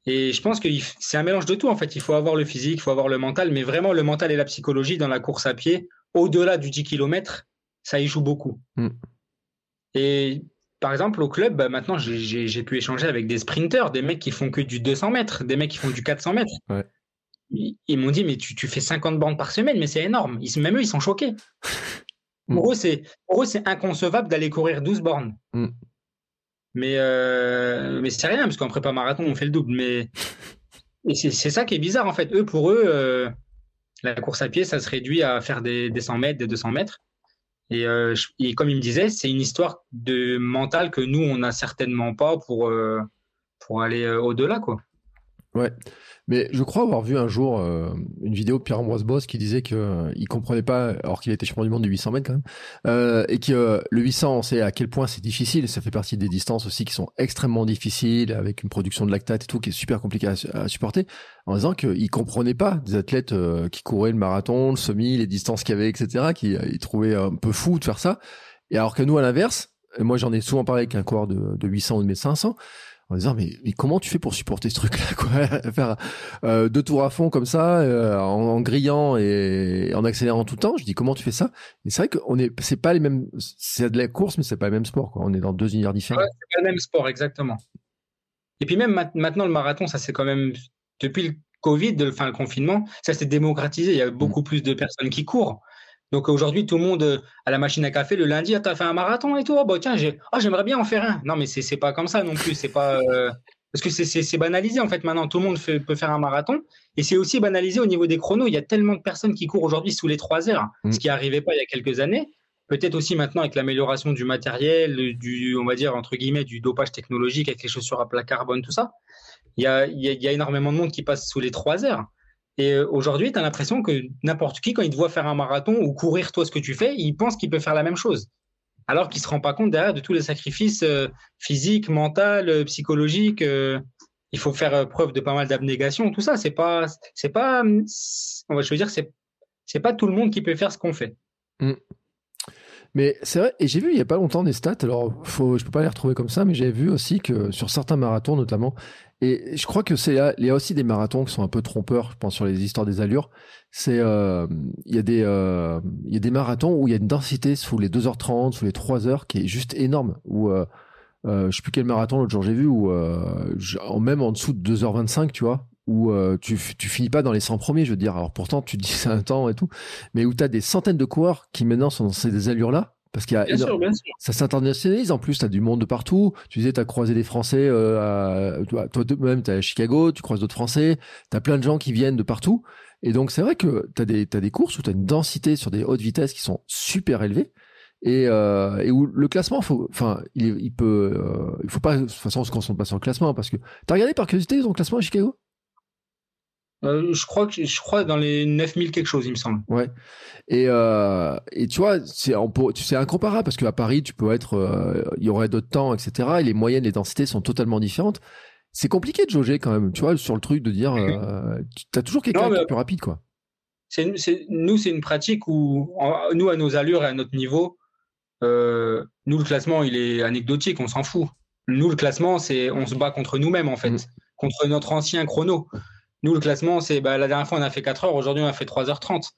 et je pense que c'est un mélange de tout, en fait. Il faut avoir le physique, il faut avoir le mental, mais vraiment le mental et la psychologie dans la course à pied, au-delà du 10 km, ça y joue beaucoup. Mm. Et par exemple, au club, bah, maintenant, j'ai pu échanger avec des sprinters, des mecs qui font que du 200 mètres, des mecs qui font du 400 mètres. Ils, m'ont dit, mais tu, tu, fais 50 bandes par semaine, mais c'est énorme. Ils, même eux, ils sont choqués. pour, eux, c'est inconcevable d'aller courir 12 bornes. Mm. Mais, euh, mais c'est rien, parce qu'en prépa marathon, on fait le double. Mais c'est ça qui est bizarre, en fait. Eux, pour eux, euh, la course à pied, ça se réduit à faire des, des 100 mètres, des 200 mètres. Et, euh, et comme il me disait, c'est une histoire de mental que nous, on n'a certainement pas pour, pour aller au-delà, quoi. Ouais. Mais je crois avoir vu un jour euh, une vidéo de Pierre-Ambroise Boss qui disait qu'il euh, il comprenait pas, alors qu'il était champion du monde du 800 mètres quand même, euh, et que euh, le 800, on sait à quel point c'est difficile. Ça fait partie des distances aussi qui sont extrêmement difficiles, avec une production de lactate et tout qui est super compliqué à, supporter. En disant qu'il comprenait pas des athlètes qui couraient le marathon, le semi, les distances qu'il y avait, etc. Qui il trouvait un peu fou de faire ça. Et alors que nous, à l'inverse, moi j'en ai souvent parlé avec un coureur de, de 800 ou de 1500 en disant mais, mais comment tu fais pour supporter ce truc-là quoi? Faire euh, deux tours à fond comme ça, euh, en, grillant et en accélérant tout le temps. Je dis comment tu fais ça? Et c'est vrai qu'on est, c'est pas les mêmes, c'est de la course, mais c'est pas le même sport. Quoi. On est dans deux univers différents. Ouais, c'est pas le même sport exactement. Et puis même maintenant le marathon, ça c'est quand même depuis le Covid, enfin le confinement, ça s'est démocratisé. Il y a beaucoup mmh. plus de personnes qui courent. Donc aujourd'hui, tout le monde euh, à la machine à café le lundi, ah, t'as fait un marathon et tout. Oh, bah, tiens, oh, j'aimerais bien en faire un. Non, mais c'est pas comme ça non plus. C'est pas euh, parce que c'est banalisé en fait maintenant. Tout le monde peut faire un marathon et c'est aussi banalisé au niveau des chronos. Il y a tellement de personnes qui courent aujourd'hui sous les trois heures, mmh. ce qui n'arrivait pas il y a quelques années. Peut-être aussi maintenant avec l'amélioration du matériel, du on va dire entre guillemets du dopage technologique avec les chaussures à plat carbone, tout ça. Il y a, il y a énormément de monde qui passe sous les trois heures. Et euh, aujourd'hui, tu as l'impression que n'importe qui, quand il te voit faire un marathon ou courir toi ce que tu fais, il pense qu'il peut faire la même chose. Alors qu'il ne se rend pas compte derrière de tous les sacrifices euh, physiques, mentaux, euh, psychologiques. il faut faire preuve de pas mal d'abnégation. Tout ça, c'est pas, c'est pas, je veux dire, c'est, c'est pas tout le monde qui peut faire ce qu'on fait. Mmh. Mais c'est vrai, et j'ai vu il y a pas longtemps des stats, alors faut, je peux pas les retrouver comme ça, mais j'ai vu aussi que sur certains marathons notamment, et je crois que c'est il y a aussi des marathons qui sont un peu trompeurs, je pense sur les histoires des allures. C'est euh, il y a des euh, il y a des marathons où il y a une densité sous les 2h30, sous les 3h qui est juste énorme. Où euh, euh, je sais plus quel marathon l'autre jour j'ai vu où euh, même en dessous de 2h25, tu vois, où euh, tu, tu finis pas dans les 100 premiers, je veux dire. Alors pourtant, tu dis c'est un temps et tout, mais où tu as des centaines de coureurs qui maintenant sont dans ces allures-là. Parce qu'il y a bien sûr, bien sûr. ça s'internationalise en plus, tu as du monde de partout. Tu disais, tu as croisé des Français, euh, toi-même, tu à Chicago, tu croises d'autres Français, tu as plein de gens qui viennent de partout. Et donc, c'est vrai que tu as des, as des courses où tu as une densité sur des hautes vitesses qui sont super élevées. Et, euh, et où le classement, faut, enfin, il, il peut, euh, il faut pas, de toute façon, on se concentre pas sur le classement parce que t'as regardé par curiosité ton classement à Chicago? Euh, je crois que je crois dans les 9000 quelque chose, il me semble. Ouais. Et euh, et tu vois, c'est tu sais incomparable parce qu'à Paris, tu peux être, euh, il y aurait d'autres temps, etc. Et les moyennes, les densités sont totalement différentes. c'est compliqué de jauger quand même, tu vois, sur le truc de dire, tu as toujours quelqu'un qui est plus rapide, quoi. C'est, nous, c'est une pratique où, nous, à nos allures et à notre niveau, nous, le classement, il est anecdotique, on s'en fout. Nous, le classement, c'est on se bat contre nous-mêmes, en fait, mm. contre notre ancien chrono. Nous, le classement, c'est bah, la dernière fois, on a fait 4 heures, aujourd'hui, on a fait 3h30.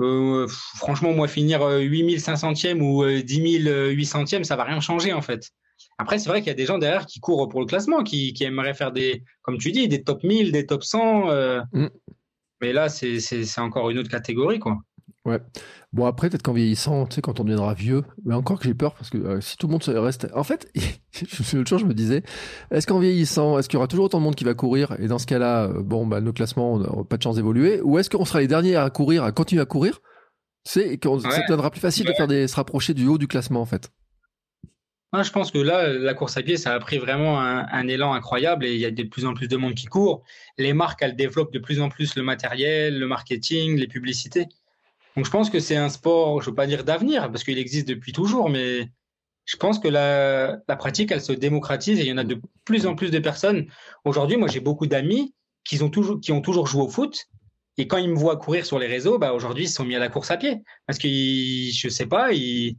Euh, franchement, moi, finir 8500e ou 10 800e, ça va rien changer, en fait. Après, c'est vrai qu'il y a des gens derrière qui courent pour le classement, qui, aimeraient faire des, comme tu dis, des top 1000, des top 100. Euh. Mm. Mais là, c'est encore une autre catégorie, quoi. Ouais. Bon, après, peut-être qu'en vieillissant, tu sais, quand on deviendra vieux, mais encore que j'ai peur parce que euh, si tout le monde reste. En fait, l'autre jour, je me disais, est-ce qu'en vieillissant, est-ce qu'il y aura toujours autant de monde qui va courir? Et dans ce cas-là, euh, bon, bah, nos classements n'auront pas de chance d'évoluer Ou est-ce qu'on sera les derniers à courir, à continuer à courir? C'est qu'on ça deviendra plus facile de faire des, se rapprocher du haut du classement, en fait. je pense que là, la course à pied, ça a pris vraiment un, un, élan incroyable et il y a de plus en plus de monde qui court. Les marques, elles développent de plus en plus le matériel, le marketing, les publicités. Donc je pense que c'est un sport, je ne veux pas dire d'avenir, parce qu'il existe depuis toujours, mais je pense que la, pratique, elle se démocratise et il y en a de plus en plus de personnes. Aujourd'hui, moi, j'ai beaucoup d'amis qui ont, toujours, joué au foot. Et quand ils me voient courir sur les réseaux, bah, aujourd'hui, ils se sont mis à la course à pied. Parce que, je sais pas, ils,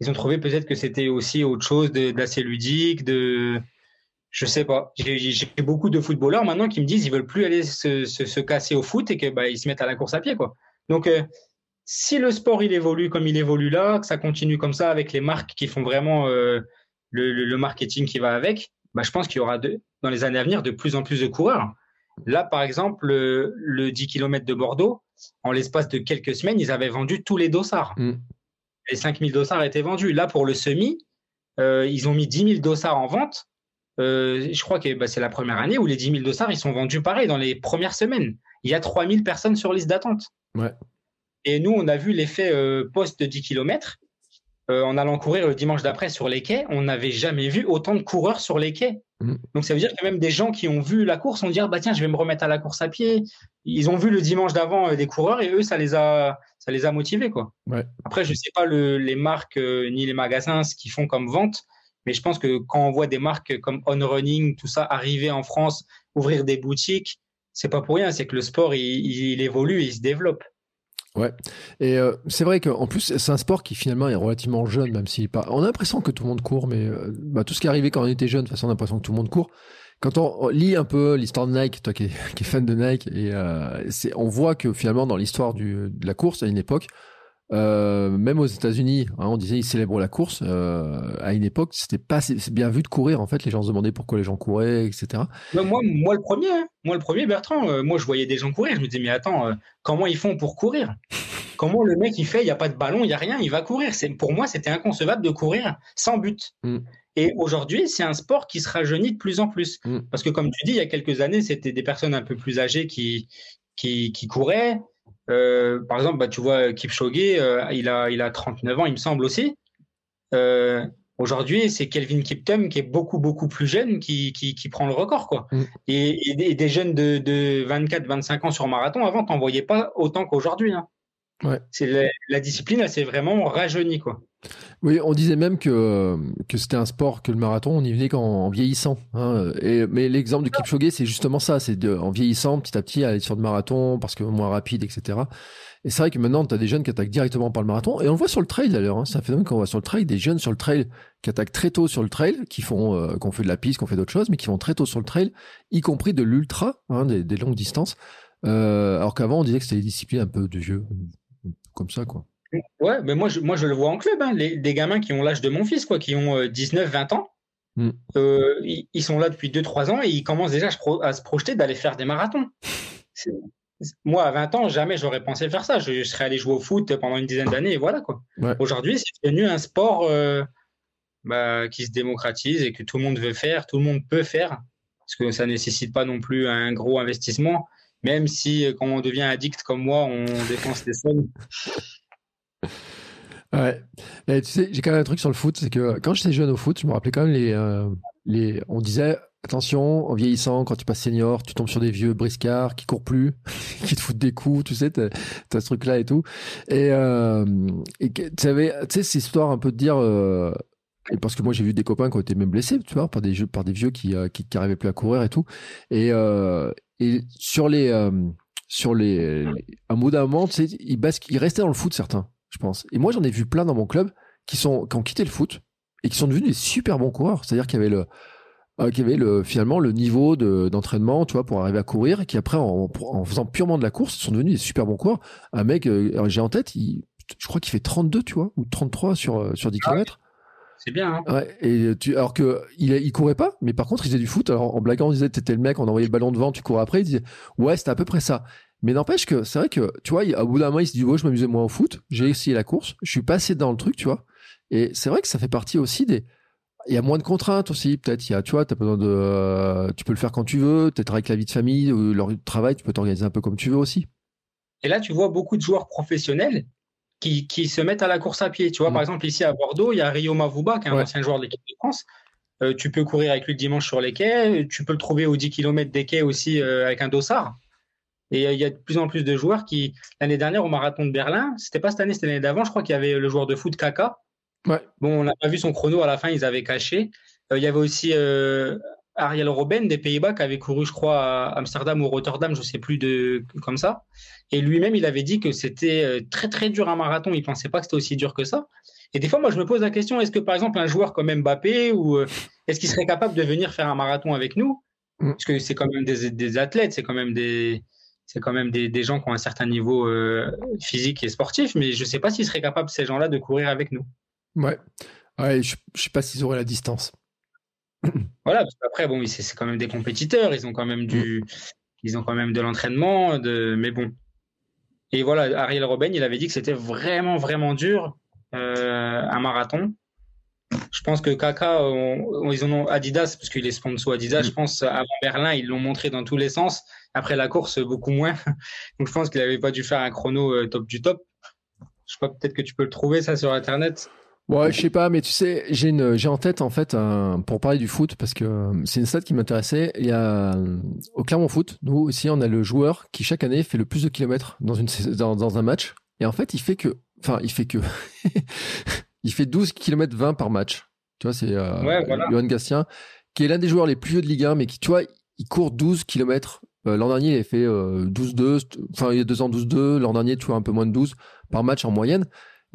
ils ont trouvé peut-être que c'était aussi autre chose d'assez ludique, de, je sais pas. J'ai beaucoup de footballeurs maintenant qui me disent qu'ils veulent plus aller se, se, se, casser au foot et que bah, ils se mettent à la course à pied, quoi. Donc, euh, si le sport il évolue comme il évolue là, que ça continue comme ça avec les marques qui font vraiment euh, le, marketing qui va avec, bah, je pense qu'il y aura de, dans les années à venir de plus en plus de coureurs. Là, par exemple, le, 10 km de Bordeaux, en l'espace de quelques semaines, ils avaient vendu tous les dossards. Mm. Les 5000 dossards étaient vendus. Là, pour le semi, euh, ils ont mis 10 000 dossards en vente. je crois que bah, c'est la première année où les 10 000 dossards, ils sont vendus pareil dans les premières semaines. Il y a 3000 personnes sur liste d'attente. Et nous, on a vu l'effet euh, post de 10 km. Euh, en allant courir le dimanche d'après sur les quais, on n'avait jamais vu autant de coureurs sur les quais. Mm. Donc ça veut dire que même des gens qui ont vu la course ont dit ah, bah tiens je vais me remettre à la course à pied. Ils ont vu le dimanche d'avant euh, des coureurs et eux ça les a ça les a motivés quoi. Après je sais pas les marques ni les magasins ce qu'ils font comme vente, mais je pense que quand on voit des marques comme On Running tout ça arriver en France, ouvrir des boutiques, c'est pas pour rien, c'est que le sport il, évolue, il se développe. Ouais, et euh, c'est vrai qu'en plus c'est un sport qui finalement est relativement jeune, même si pas. On a l'impression que tout le monde court, mais euh, bah, tout ce qui est arrivé quand on était jeune, de toute façon on a l'impression que tout le monde court. Quand on lit un peu l'histoire de Nike, toi qui es, fan de Nike, et euh, on voit que finalement dans l'histoire de la course à une époque, euh, même aux États-Unis, hein, on disait ils célèbrent la course. Euh, à une époque, c'était pas bien vu de courir. En fait, les gens se demandaient pourquoi les gens couraient, etc. moi, moi le premier, hein. moi le premier, Bertrand. Euh, moi, je voyais des gens courir. Je me disais mais attends, comment ils font pour courir? Comment le mec il fait? Il y a pas de ballon, il y a rien, il va courir. C'est pour moi, c'était inconcevable de courir sans but. Mm. Et aujourd'hui, c'est un sport qui se rajeunit de plus en plus. Mm. Parce que comme tu dis, il y a quelques années, c'était des personnes un peu plus âgées qui qui, qui couraient. Euh, par exemple, bah, tu vois, Kipchoge, euh, il, a, il a 39 ans, il me semble aussi. Euh, aujourd'hui, c'est Kelvin Kiptum qui est beaucoup, beaucoup plus jeune qui, qui, qui prend le record. Quoi. Mm. Et, des jeunes de, de 24, 25 ans sur marathon, avant, tu n'en voyais pas autant qu'aujourd'hui. Hein. Ouais. C'est la, la, discipline, elle s'est vraiment rajeunie. Quoi. Oui, on disait même que, que c'était un sport, que le marathon, on y venait qu'en vieillissant. Hein. Et, mais l'exemple de Kipchoge, c'est justement ça, c'est en vieillissant petit à petit aller sur le marathon parce que moins rapide, etc. Et c'est vrai que maintenant, tu as des jeunes qui attaquent directement par le marathon. Et on le voit sur le trail d'ailleurs. Hein. C'est un phénomène qu'on voit sur le trail, des jeunes sur le trail qui attaquent très tôt sur le trail, qui font, euh, qu'on fait de la piste, qu'on fait d'autres choses, mais qui vont très tôt sur le trail, y compris de l'ultra, hein, des, des, longues distances. Euh, alors qu'avant, on disait que c'était des disciplines un peu de vieux, comme ça, quoi. Ouais, mais moi je, moi je le vois en club, hein, les, des gamins qui ont l'âge de mon fils, quoi, qui ont 19, euh, 20 ans. Mm. Euh, ils, sont là depuis 2-3 ans et ils commencent déjà à se projeter d'aller faire des marathons. Moi, à 20 ans, jamais j'aurais pensé faire ça. Je, serais allé jouer au foot pendant une dizaine d'années et voilà quoi. Aujourd'hui, c'est devenu un sport euh, bah, qui se démocratise et que tout le monde veut faire, tout le monde peut faire, parce que ça nécessite pas non plus un gros investissement. Même si, quand on devient addict comme moi, on dépense des sommes. Ouais. tu sais, j'ai quand même un truc sur le foot, c'est que quand j'étais jeune au foot, je me rappelais quand même les, euh, les, on disait attention, en vieillissant, quand tu passes senior, tu tombes sur des vieux briscards qui courent plus, qui te foutent des coups, tu sais, t'as, as ce truc-là et tout. Et, euh, tu savais, tu sais, cette histoire un peu de dire, euh, parce que moi j'ai vu des copains qui ont été même blessés, tu vois, par des jeux, par des vieux qui, euh, qui, plus à courir et tout. Et, euh, et sur les, euh, sur les, un bout d'un moment, tu sais, ils, ils restaient dans le foot certains, je pense. Et moi j'en ai vu plein dans mon club qui sont, qui ont quitté le foot et qui sont devenus des super bons coureurs. C'est-à-dire qu'il y avait le, euh, qui avait le, finalement le niveau d'entraînement, tu vois, pour arriver à courir, et qui après, en, en, faisant purement de la course, sont devenus des super bons coureurs. Un mec, euh, j'ai en tête, il, je crois qu'il fait 32, tu vois, ou 33 sur, euh, sur 10 ah km. C'est bien. Hein ouais, et tu, alors que il, il courait pas, mais par contre il faisait du foot. Alors en blaguant, on disait t'étais le mec, on envoyait le ballon devant, tu courais après. Il disait ouais, c'était à peu près ça. Mais n'empêche que c'est vrai que tu vois, au bout d'un moment, il se dit ouais, je m'amusais moins au foot. J'ai essayé la course, je suis passé dans le truc, tu vois. Et c'est vrai que ça fait partie aussi des il y a moins de contraintes aussi, peut-être. Il y a, tu vois, as besoin de, euh, tu peux le faire quand tu veux. Peut-être avec la vie de famille ou leur travail, tu peux t'organiser un peu comme tu veux aussi. Et là, tu vois beaucoup de joueurs professionnels qui, qui se mettent à la course à pied. Tu vois, par mm. exemple, ici à Bordeaux, il y a Rio Mavuba, qui est un ancien joueur de l'équipe de France. Euh, tu peux courir avec lui le dimanche sur les quais. Tu peux le trouver aux 10 km des quais aussi euh, avec un dossard. Et il y a de plus en plus de joueurs qui, l'année dernière au marathon de Berlin, c'était pas cette année, c'était l'année d'avant, je crois qu'il y avait le joueur de foot Kaka, Bon, on n'a pas vu son chrono à la fin, ils avaient caché. Euh, il y avait aussi euh, Ariel Robben des Pays-Bas qui avait couru, je crois, à Amsterdam ou Rotterdam, je ne sais plus de comme ça. Et lui-même, il avait dit que c'était euh, très très dur un marathon. Il pensait pas que c'était aussi dur que ça. Et des fois, moi, je me pose la question est-ce que par exemple un joueur comme Mbappé ou est-ce qu'il serait capable de venir faire un marathon avec nous? Mm. Parce que c'est quand même des, athlètes, c'est quand même des c'est quand même des, gens qui ont un certain niveau physique et sportif, mais je ne sais pas s'ils seraient capables, ces gens-là, de courir avec nous. Ouais. ouais je, ne sais pas s'ils auraient la distance. Voilà, parce qu'après, c'est quand même des compétiteurs, ils ont quand même du, ils ont quand même de l'entraînement, de, mais bon. Et voilà, Ariel Robben, il avait dit que c'était vraiment, vraiment dur, euh, un marathon. Je pense que Kaka, ils en ont Adidas, parce qu'il est sponsor Adidas, je pense avant Berlin, ils l'ont montré dans tous les sens. Après la course, beaucoup moins. Donc je pense qu'il n'avait pas dû faire un chrono euh, top du top. Je crois peut-être que tu peux le trouver ça sur Internet. Ouais, je sais pas, mais tu sais, j'ai une, j'ai en tête en fait un, pour parler du foot parce que euh, c'est une stat qui m'intéressait. Il y a au Clermont Foot, nous aussi, on a le joueur qui chaque année fait le plus de kilomètres dans une dans, dans un match. Et en fait, il fait que, enfin, il fait que, il fait 12 km 20 par match. Tu vois, c'est euh, Johan Gastien, qui est l'un des joueurs les plus vieux de Ligue 1, mais qui, tu vois, il court 12 km. Euh, l'an dernier, il a fait 12-2, euh, enfin, il y a deux ans 12-2. L'an dernier, tu vois, un peu moins de 12 par match en moyenne.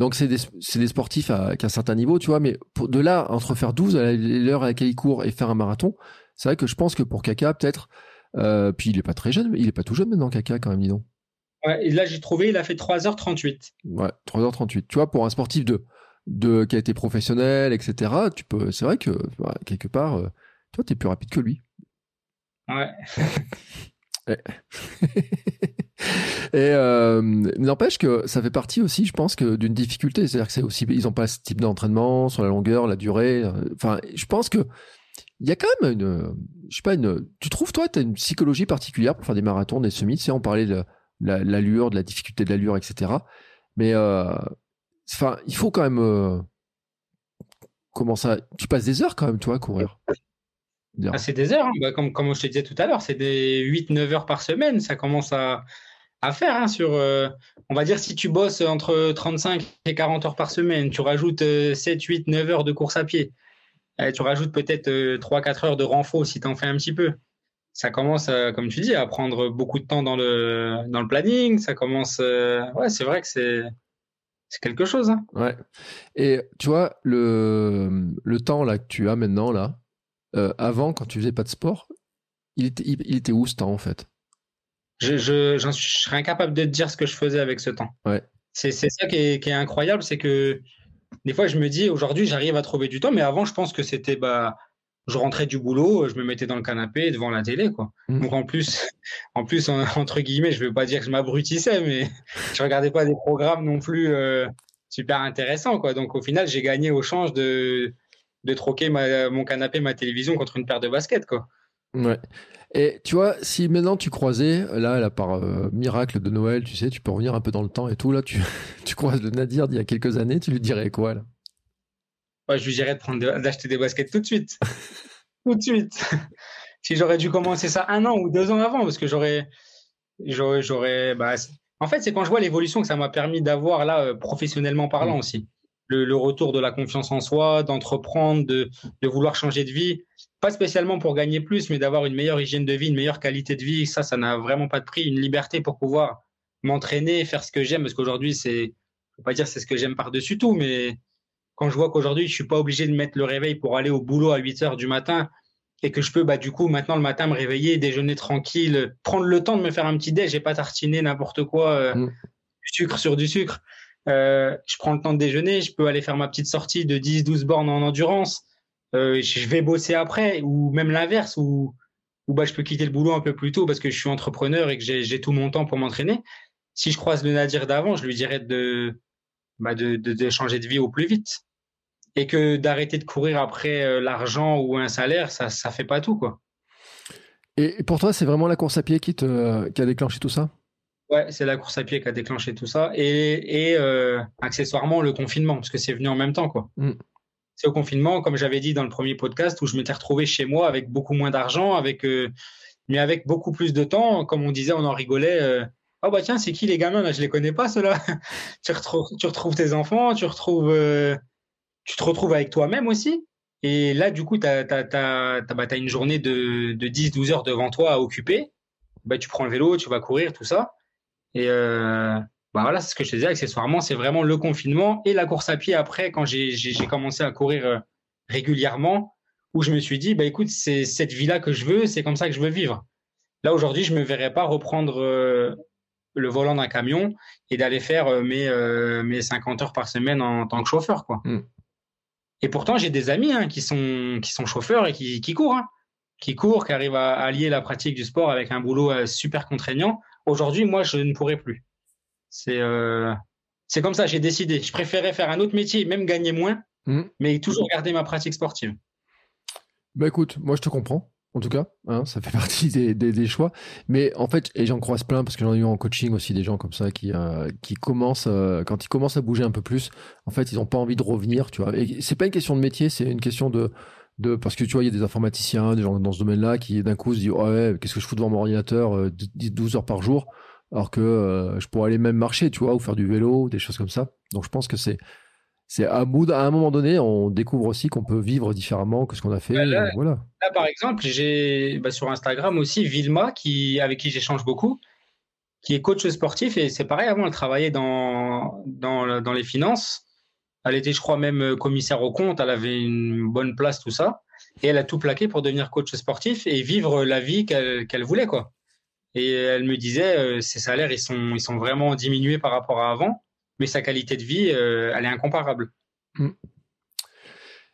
Donc c'est des, des, sportifs à, un certain niveau, tu vois, mais pour, de là, entre faire 12 à l'heure à laquelle il court et faire un marathon, c'est vrai que je pense que pour Kaka, peut-être, euh, puis il est pas très jeune, il est pas tout jeune maintenant, Kaka, quand même, dis donc. Ouais, et là, j'ai trouvé, il a fait 3h38. Ouais, 3h38. Tu vois, pour un sportif de, de, qui a été professionnel, etc., tu peux, c'est vrai que, quelque part, euh, toi, tu es plus rapide que lui. Ouais. Et euh, n'empêche que ça fait partie aussi, je pense, que d'une difficulté. C'est-à-dire que c'est aussi, ils n'ont pas ce type d'entraînement sur la longueur, la durée. Enfin, je pense que il y a quand même une, je sais pas, une. Tu trouves toi, tu as une psychologie particulière pour faire des marathons, des semis? Tu on parlait de l'allure, de la difficulté de l'allure, etc. Mais euh, il faut quand même. Euh, comment ça Tu passes des heures quand même, toi, à courir. Ah, c'est des heures, hein. bah, comme, comme je te disais tout à l'heure, c'est des 8-9 heures par semaine. Ça commence à, à faire hein, sur, euh, on va dire, si tu bosses entre 35 et 40 heures par semaine, tu rajoutes 7, 8, 9 heures de course à pied. Et tu rajoutes peut-être 3-4 euh, heures de renfort si tu en fais un petit peu. Ça commence, comme tu dis, à prendre beaucoup de temps dans le, dans le planning. Ça commence. Euh, ouais, c'est vrai que c'est. C'est quelque chose. Hein. Ouais. Et tu vois, le, le temps là que tu as maintenant, là, avant, quand tu faisais pas de sport, il était, il était où ce temps en fait? Je, je, je, serais incapable de te dire ce que je faisais avec ce temps. Ouais. C'est ça qui est, qui est incroyable, c'est que des fois je me dis aujourd'hui j'arrive à trouver du temps, mais avant je pense que c'était bah je rentrais du boulot, je me mettais dans le canapé devant la télé quoi. Mm. Donc en plus, en plus entre guillemets, je veux pas dire que je m'abrutissais, mais je regardais pas des programmes non plus euh, super intéressants quoi. Donc au final j'ai gagné au change de de troquer ma, mon canapé, ma télévision contre une paire de baskets quoi. Ouais. Et tu vois, si maintenant tu croisais, là, là par euh, miracle de Noël, tu sais, tu peux revenir un peu dans le temps et tout, là, tu, tu croises le Nadir d'il y a quelques années, tu lui dirais quoi, là? Ouais, Je lui dirais de prendre d'acheter des baskets tout de suite. tout de suite. si j'aurais dû commencer ça un an ou deux ans avant, parce que j'aurais. j'aurais, bah, en fait, c'est quand je vois l'évolution que ça m'a permis d'avoir, là, euh, professionnellement parlant mm. aussi. Le, retour de la confiance en soi, d'entreprendre, de, de, vouloir changer de vie. Pas spécialement pour gagner plus, mais d'avoir une meilleure hygiène de vie, une meilleure qualité de vie. Ça, ça n'a vraiment pas de prix. Une liberté pour pouvoir m'entraîner, faire ce que j'aime. Parce qu'aujourd'hui, c'est, je peux pas dire c'est ce que j'aime par-dessus tout, mais quand je vois qu'aujourd'hui, je suis pas obligé de mettre le réveil pour aller au boulot à 8 heures du matin et que je peux, bah, du coup, maintenant le matin me réveiller, déjeuner tranquille, prendre le temps de me faire un petit déj, j'ai pas tartiné n'importe quoi, euh, mm. du sucre sur du sucre. Euh, je prends le temps de déjeuner, je peux aller faire ma petite sortie de 10-12 bornes en endurance. Euh, je vais bosser après, ou même l'inverse, où, où bah, je peux quitter le boulot un peu plus tôt parce que je suis entrepreneur et que j'ai tout mon temps pour m'entraîner. Si je croise le Nadir d'avant, je lui dirais de, bah, changer de vie au plus vite. Et que d'arrêter de courir après euh, l'argent ou un salaire, ça ça fait pas tout. quoi. Et pour toi, c'est vraiment la course à pied qui a déclenché tout ça? Ouais, c'est la course à pied qui a déclenché tout ça. Et, et euh, accessoirement, le confinement, parce que c'est venu en même temps. quoi. Mm. C'est au confinement, comme j'avais dit dans le premier podcast, où je m'étais retrouvé chez moi avec beaucoup moins d'argent, avec, euh, mais avec beaucoup plus de temps. Comme on disait, on en rigolait. Euh, oh bah tiens, c'est qui les gamins là? Je les connais pas ceux-là. tu, retrouves, tu retrouves tes enfants, tu retrouves, tu te retrouves avec toi-même aussi. Et là, du coup, tu as, bah, une journée de, de 10-12 heures devant toi à occuper. Bah, tu prends le vélo, tu vas courir, tout ça. Et euh, bah voilà, c'est ce que je te disais, accessoirement, c'est vraiment le confinement et la course à pied après, quand j'ai commencé à courir euh, régulièrement, où je me suis dit, bah écoute, c'est cette vie-là que je veux, c'est comme ça que je veux vivre. Là, aujourd'hui, je me verrais pas reprendre euh, le volant d'un camion et d'aller faire euh, mes, mes 50 heures par semaine en, tant que chauffeur, quoi. Mm. Et pourtant, j'ai des amis hein, qui, sont, qui sont chauffeurs et qui, qui courent, hein, qui courent, qui arrivent à allier la pratique du sport avec un boulot super contraignant. Aujourd'hui, moi, je ne pourrais plus. C'est euh, c'est comme ça, j'ai décidé. Je préférais faire un autre métier, même gagner moins, mmh. mais toujours garder ma pratique sportive. Bah écoute, moi je te comprends, en tout cas, hein, ça fait partie des, des, choix. Mais en fait, et j'en croise plein parce que j'en ai eu en coaching aussi des gens comme ça qui, euh, qui commencent, euh, quand ils commencent à bouger un peu plus, en fait, ils n'ont pas envie de revenir, tu vois. Et c'est pas une question de métier, c'est une question de, de, parce que tu vois, il y a des informaticiens, des gens dans ce domaine-là qui d'un coup se disent, ouais, qu'est-ce que je fous devant mon ordinateur 12 euh, heures par jour, alors que euh, je pourrais aller même marcher, tu vois, ou faire du vélo, des choses comme ça. Donc je pense que c'est, c'est à, à un moment donné, on découvre aussi qu'on peut vivre différemment que ce qu'on a fait. là, voilà. là, par exemple, j'ai bah, sur Instagram aussi Vilma, qui, avec qui j'échange beaucoup, qui est coach sportif, et c'est pareil, avant, elle travaillait dans, dans, dans les finances. Elle était, je crois, même euh, commissaire au compte. Elle avait une bonne place, tout ça. Et elle a tout plaqué pour devenir coach sportif et vivre la vie qu'elle voulait, quoi. Et elle me disait, euh, ses salaires, ils sont, vraiment diminués par rapport à avant, mais sa qualité de vie, euh, elle est incomparable. Mm.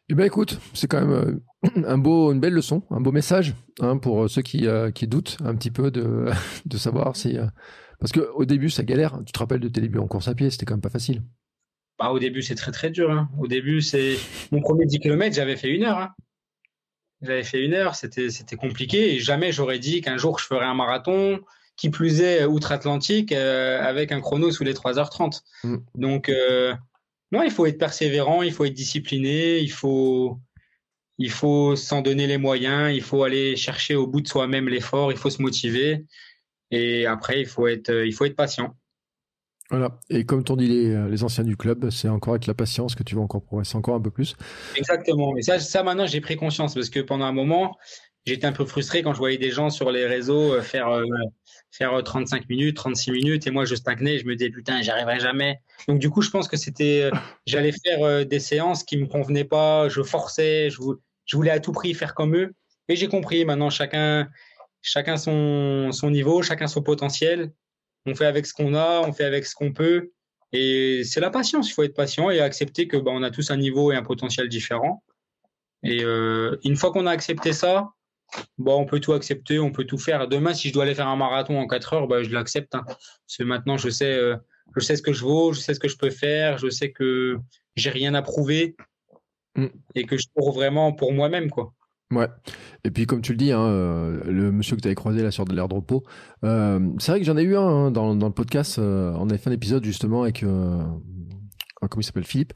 Eh bien, écoute, c'est quand même un beau, une belle leçon, un beau message hein, pour ceux qui, doutent un petit peu de, de savoir si. Parce qu'au début, ça galère. Tu te rappelles de tes débuts en course à pied, c'était quand même pas facile. Bah, au début, c'est très très dur. Hein. Au début, c'est mon premier 10 km, j'avais fait une heure. Hein. J'avais fait une heure, c'était compliqué et jamais j'aurais dit qu'un jour je ferais un marathon, qui plus est outre-Atlantique, euh, avec un chrono sous les 3h30. Mm. Donc, euh, non, il faut être persévérant, il faut être discipliné, il faut il faut s'en donner les moyens, il faut aller chercher au bout de soi-même l'effort, il faut se motiver et après il faut être il faut être patient. Voilà. Et comme t'ont dit les, euh, les, anciens du club, c'est encore avec la patience que tu vas encore progresser encore un peu plus. Exactement. Mais ça, ça maintenant, j'ai pris conscience parce que pendant un moment, j'étais un peu frustré quand je voyais des gens sur les réseaux euh, faire, euh, faire 35 minutes, 36 minutes et moi, je stagnais. Je me disais, putain, j'y arriverai jamais. Donc, du coup, je pense que c'était, j'allais faire des séances qui me convenaient pas. Je forçais, je, je voulais à tout prix faire comme eux. Et j'ai compris. Maintenant, chacun, chacun son, son niveau, chacun son potentiel on fait avec ce qu'on a, on fait avec ce qu'on peut. Et c'est la patience, il faut être patient et accepter que bah, on a tous un niveau et un potentiel différent. Et euh, une fois qu'on a accepté ça, bah, on peut tout accepter, on peut tout faire. Demain, si je dois aller faire un marathon en 4 heures, bah, je l'accepte. Hein. Parce que maintenant, je sais, euh, je sais ce que je vaux, je sais ce que je peux faire, je sais que j'ai rien à prouver mm. et que je cours vraiment pour moi-même. quoi. Ouais. Et puis, comme tu le dis, hein, euh, le monsieur que tu avais croisé là sur de l'air de repos, euh, c'est vrai que j'en ai eu un hein, dans, dans, le podcast. Euh, on avait fait un épisode justement avec un crois, comment il s'appelle, Philippe,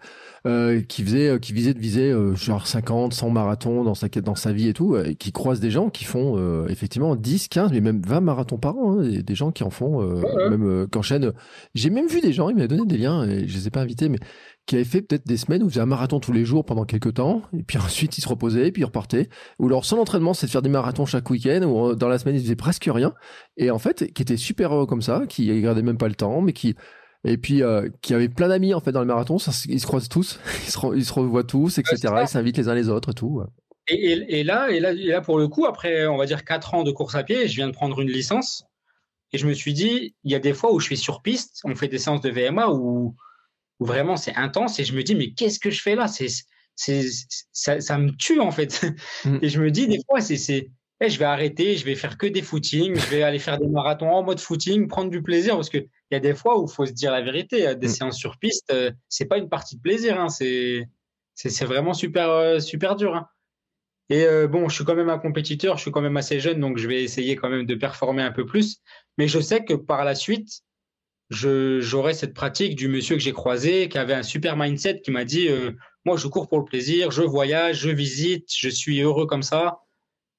euh, qui faisait, qui visait de viser genre 50, 100 marathons dans sa dans sa vie et tout, et qui croise des gens qui font effectivement 10, 15, mais même 20 marathons par an, hein, des gens qui en font, même qu'enchaînent. J'ai même vu des gens, il m'a donné des liens, et je les ai pas invités, mais qui avait fait peut-être des semaines où ils faisaient un marathon tous les jours pendant quelques temps, et puis ensuite ils se reposaient, et puis ils repartaient. Ou leur seul entraînement, c'est de faire des marathons chaque week-end, ou euh, dans la semaine ils faisaient presque rien. Et en fait, qui étaient super heureux comme ça, qui regardaient même pas le temps, mais qui et puis euh, qui avaient plein d'amis en fait dans le marathon. ils se croisent tous, ils se, ils se revoient tous, etc. ils s'invitent les uns les autres et tout. Et, et, là, et là, et là, pour le coup, après on va dire quatre ans de course à pied, je viens de prendre une licence. Et je me suis dit, il y a des fois où je suis sur piste, on fait des séances de VMA où où vraiment c'est intense et je me dis mais qu'est-ce que je fais là? C'est c'est ça, ça, me tue en fait mm. et je me dis des fois c'est c'est eh, je vais arrêter je vais faire que des footings je vais aller faire des marathons en mode footing prendre du plaisir parce que il y a des fois où il faut se dire la vérité des mm. séances sur piste euh, c'est pas une partie de plaisir hein, c'est c'est vraiment super euh, super dur hein. et euh, bon je suis quand même un compétiteur je suis quand même assez jeune donc je vais essayer quand même de performer un peu plus mais je sais que par la suite j'aurais cette pratique du monsieur que j'ai croisé, qui avait un super mindset, qui m'a dit euh, Moi, je cours pour le plaisir, je voyage, je visite, je suis heureux comme ça.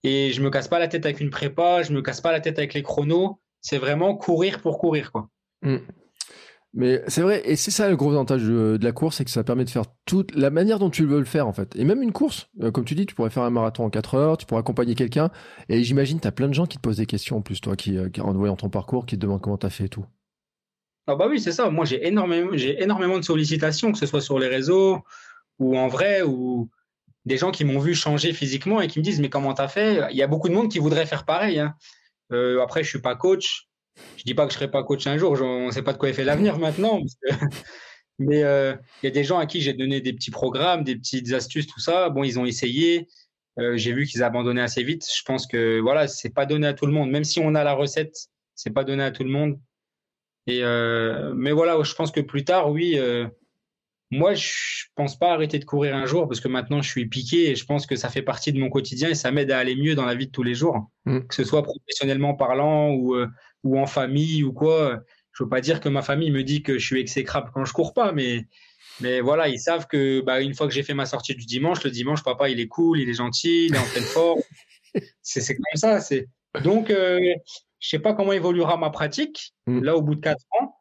Et je me casse pas la tête avec une prépa, je me casse pas la tête avec les chronos. C'est vraiment courir pour courir. quoi. Mm. Mais c'est vrai, et c'est ça le gros avantage de, la course, c'est que ça permet de faire toute la manière dont tu veux le faire en fait. Et même une course, euh, comme tu dis, tu pourrais faire un marathon en 4 heures, tu pourrais accompagner quelqu'un. Et j'imagine, tu as plein de gens qui te posent des questions en plus, toi, qui, euh, en voyant ton parcours, qui te demandent comment tu as fait et tout. Ah bah oui, c'est ça. Moi, j'ai énormément, j'ai énormément de sollicitations, que ce soit sur les réseaux ou en vrai, ou des gens qui m'ont vu changer physiquement et qui me disent mais comment t'as fait? Il y a beaucoup de monde qui voudrait faire pareil. Hein. Euh, après, je suis pas coach. Je dis pas que je serai pas coach un jour. On ne sait pas de quoi est fait l'avenir maintenant. Mais euh, il y a des gens à qui j'ai donné des petits programmes, des petites astuces, tout ça. Bon, ils ont essayé. Euh, j'ai vu qu'ils abandonnaient assez vite. Je pense que voilà, c'est pas donné à tout le monde. Même si on a la recette, c'est pas donné à tout le monde. Et euh, mais voilà, je pense que plus tard, oui. Euh, moi, je pense pas arrêter de courir un jour parce que maintenant je suis piqué et je pense que ça fait partie de mon quotidien et ça m'aide à aller mieux dans la vie de tous les jours, mm. que ce soit professionnellement parlant ou euh, ou en famille ou quoi. Je veux pas dire que ma famille me dit que je suis exécrable quand je cours pas, mais mais voilà, ils savent que bah, une fois que j'ai fait ma sortie du dimanche, le dimanche, papa, il est cool, il est gentil, il est en pleine forme. c'est comme ça. C'est donc je sais pas comment évoluera ma pratique. Mm. Là, au bout de quatre ans,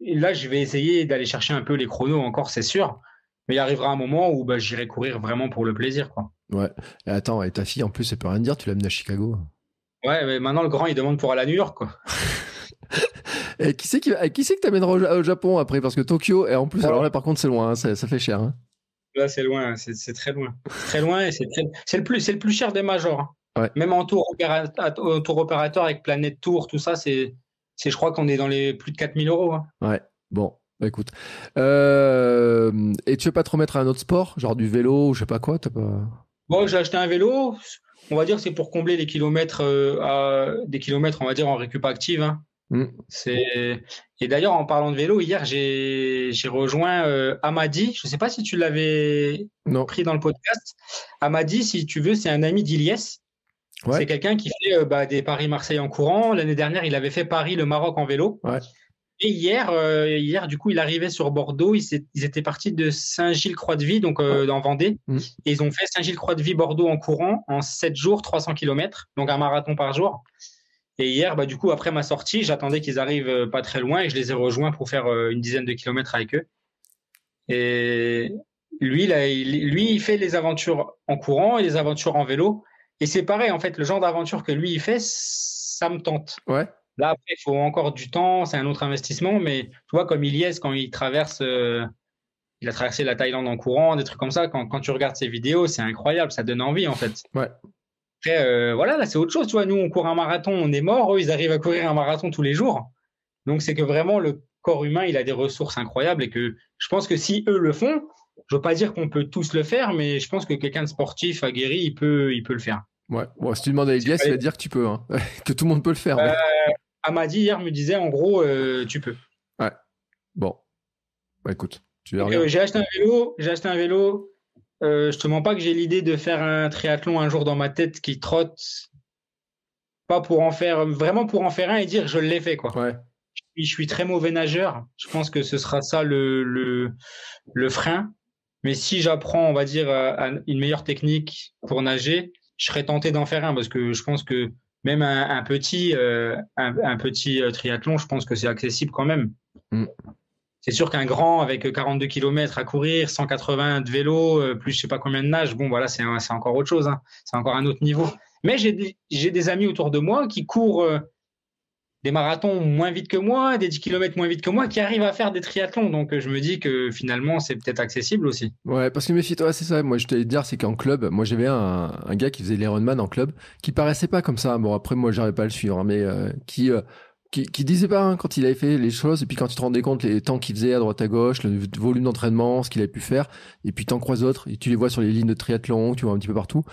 et là, je vais essayer d'aller chercher un peu les chronos encore, c'est sûr. Mais il arrivera un moment où bah, j'irai courir vraiment pour le plaisir. Quoi. Ouais. Et attends, et ta fille, en plus, elle peut rien dire, tu l'amènes à Chicago. Ouais, mais maintenant, le grand, il demande pour aller à New York. Quoi. et qui c'est qui, qui, c'est que t'amèneras au, Japon après? Parce que Tokyo, et en plus, alors là, par contre, c'est loin, hein, ça, fait cher. Hein. Là, c'est loin, c'est très loin. Très loin et c'est le, plus, le plus cher des majors. Hein. Même en tour, opérateur avec Planète Tour, tout ça, c'est, je crois qu'on est dans les plus de 4000 euros. Hein. Ouais, bon, bah, écoute. Euh, et tu veux pas te remettre à un autre sport, genre du vélo ou je sais pas quoi pas... Bon, j'ai acheté un vélo. On va dire que c'est pour combler les kilomètres, euh, à, des kilomètres, on va dire, en récup active. Hein. Mm. C'est... Et d'ailleurs, en parlant de vélo, hier, j'ai, j'ai rejoint euh, Amadi. Je ne sais pas si tu l'avais pris dans le podcast. Amadi, si tu veux, c'est un ami d'Iliès. C'est quelqu'un qui fait euh, bah, des Paris-Marseille en courant. L'année dernière, il avait fait Paris-le Maroc en vélo. Et hier, euh, hier, du coup, il arrivait sur Bordeaux. Ils, étaient partis de Saint-Gilles-Croix-de-Vie, donc euh, en Vendée. Mm. Et ils ont fait Saint-Gilles-Croix-de-Vie, Bordeaux en courant en 7 jours, 300 km, donc un marathon par jour. Et hier, bah, du coup, après ma sortie, j'attendais qu'ils arrivent pas très loin et je les ai rejoints pour faire une dizaine de kilomètres avec eux. Et lui, il, lui, il fait les aventures en courant et les aventures en vélo. Et c'est pareil, en fait, le genre d'aventure que lui, il fait, ça me tente. Ouais. Là, après, il faut encore du temps, c'est un autre investissement, mais tu vois, comme Ilyes, quand il traverse, euh, il a traversé la Thaïlande en courant, des trucs comme ça, quand, quand tu regardes ses vidéos, c'est incroyable, ça donne envie, en fait. Ouais. Après, euh, voilà, là, c'est autre chose, tu vois, nous, on court un marathon, on est mort, eux, ils arrivent à courir un marathon tous les jours. Donc, c'est que vraiment, le corps humain, il a des ressources incroyables et que je pense que si eux le font, je veux pas dire qu'on peut tous le faire, mais je pense que quelqu'un de sportif, aguerri, il peut, il peut le faire. Ouais. Bon, si tu demandes à Elias, il va dire que tu peux, hein. que tout le monde peut le faire. Euh, Amadi hier me disait en gros, euh, tu peux. Ouais. Bon. Bah écoute, tu euh, j'ai acheté un vélo. J'ai acheté un vélo. Je te mens pas que j'ai l'idée de faire un triathlon un jour dans ma tête qui trotte. Pas pour en faire, vraiment pour en faire un et dire je l'ai fait quoi. Ouais. je suis très mauvais nageur. Je pense que ce sera ça le, le, le frein. Mais si j'apprends, on va dire, une meilleure technique pour nager, je serais tenté d'en faire un parce que je pense que même un, petit, euh, un, petit euh, triathlon, je pense que c'est accessible quand même. Mm. C'est sûr qu'un grand avec 42 km à courir, 180 de vélo, euh, plus je sais pas combien de nage, bon voilà, c'est encore autre chose. Hein. C'est encore un autre niveau. Mais j'ai des, des, amis autour de moi qui courent des marathons moins vite que moi, des 10 km moins vite que moi, qui arrivent à faire des triathlons. Donc euh, je me dis que finalement, c'est peut-être accessible aussi. Ouais, parce que méfie-toi, c'est ça. Moi, je t'allais dire, c'est qu'en club, moi j'avais un, gars qui faisait l'Ironman en club, qui paraissait pas comme ça. Bon, après, moi, j'arrivais pas à le suivre, hein, mais euh, qui. Euh, qui, disait pas hein, quand il avait fait les choses et puis quand tu te rendais compte les temps qu'il faisait à droite à gauche le volume d'entraînement ce qu'il avait pu faire et puis t'en croises d'autres et tu les vois sur les lignes de triathlon tu vois un petit peu partout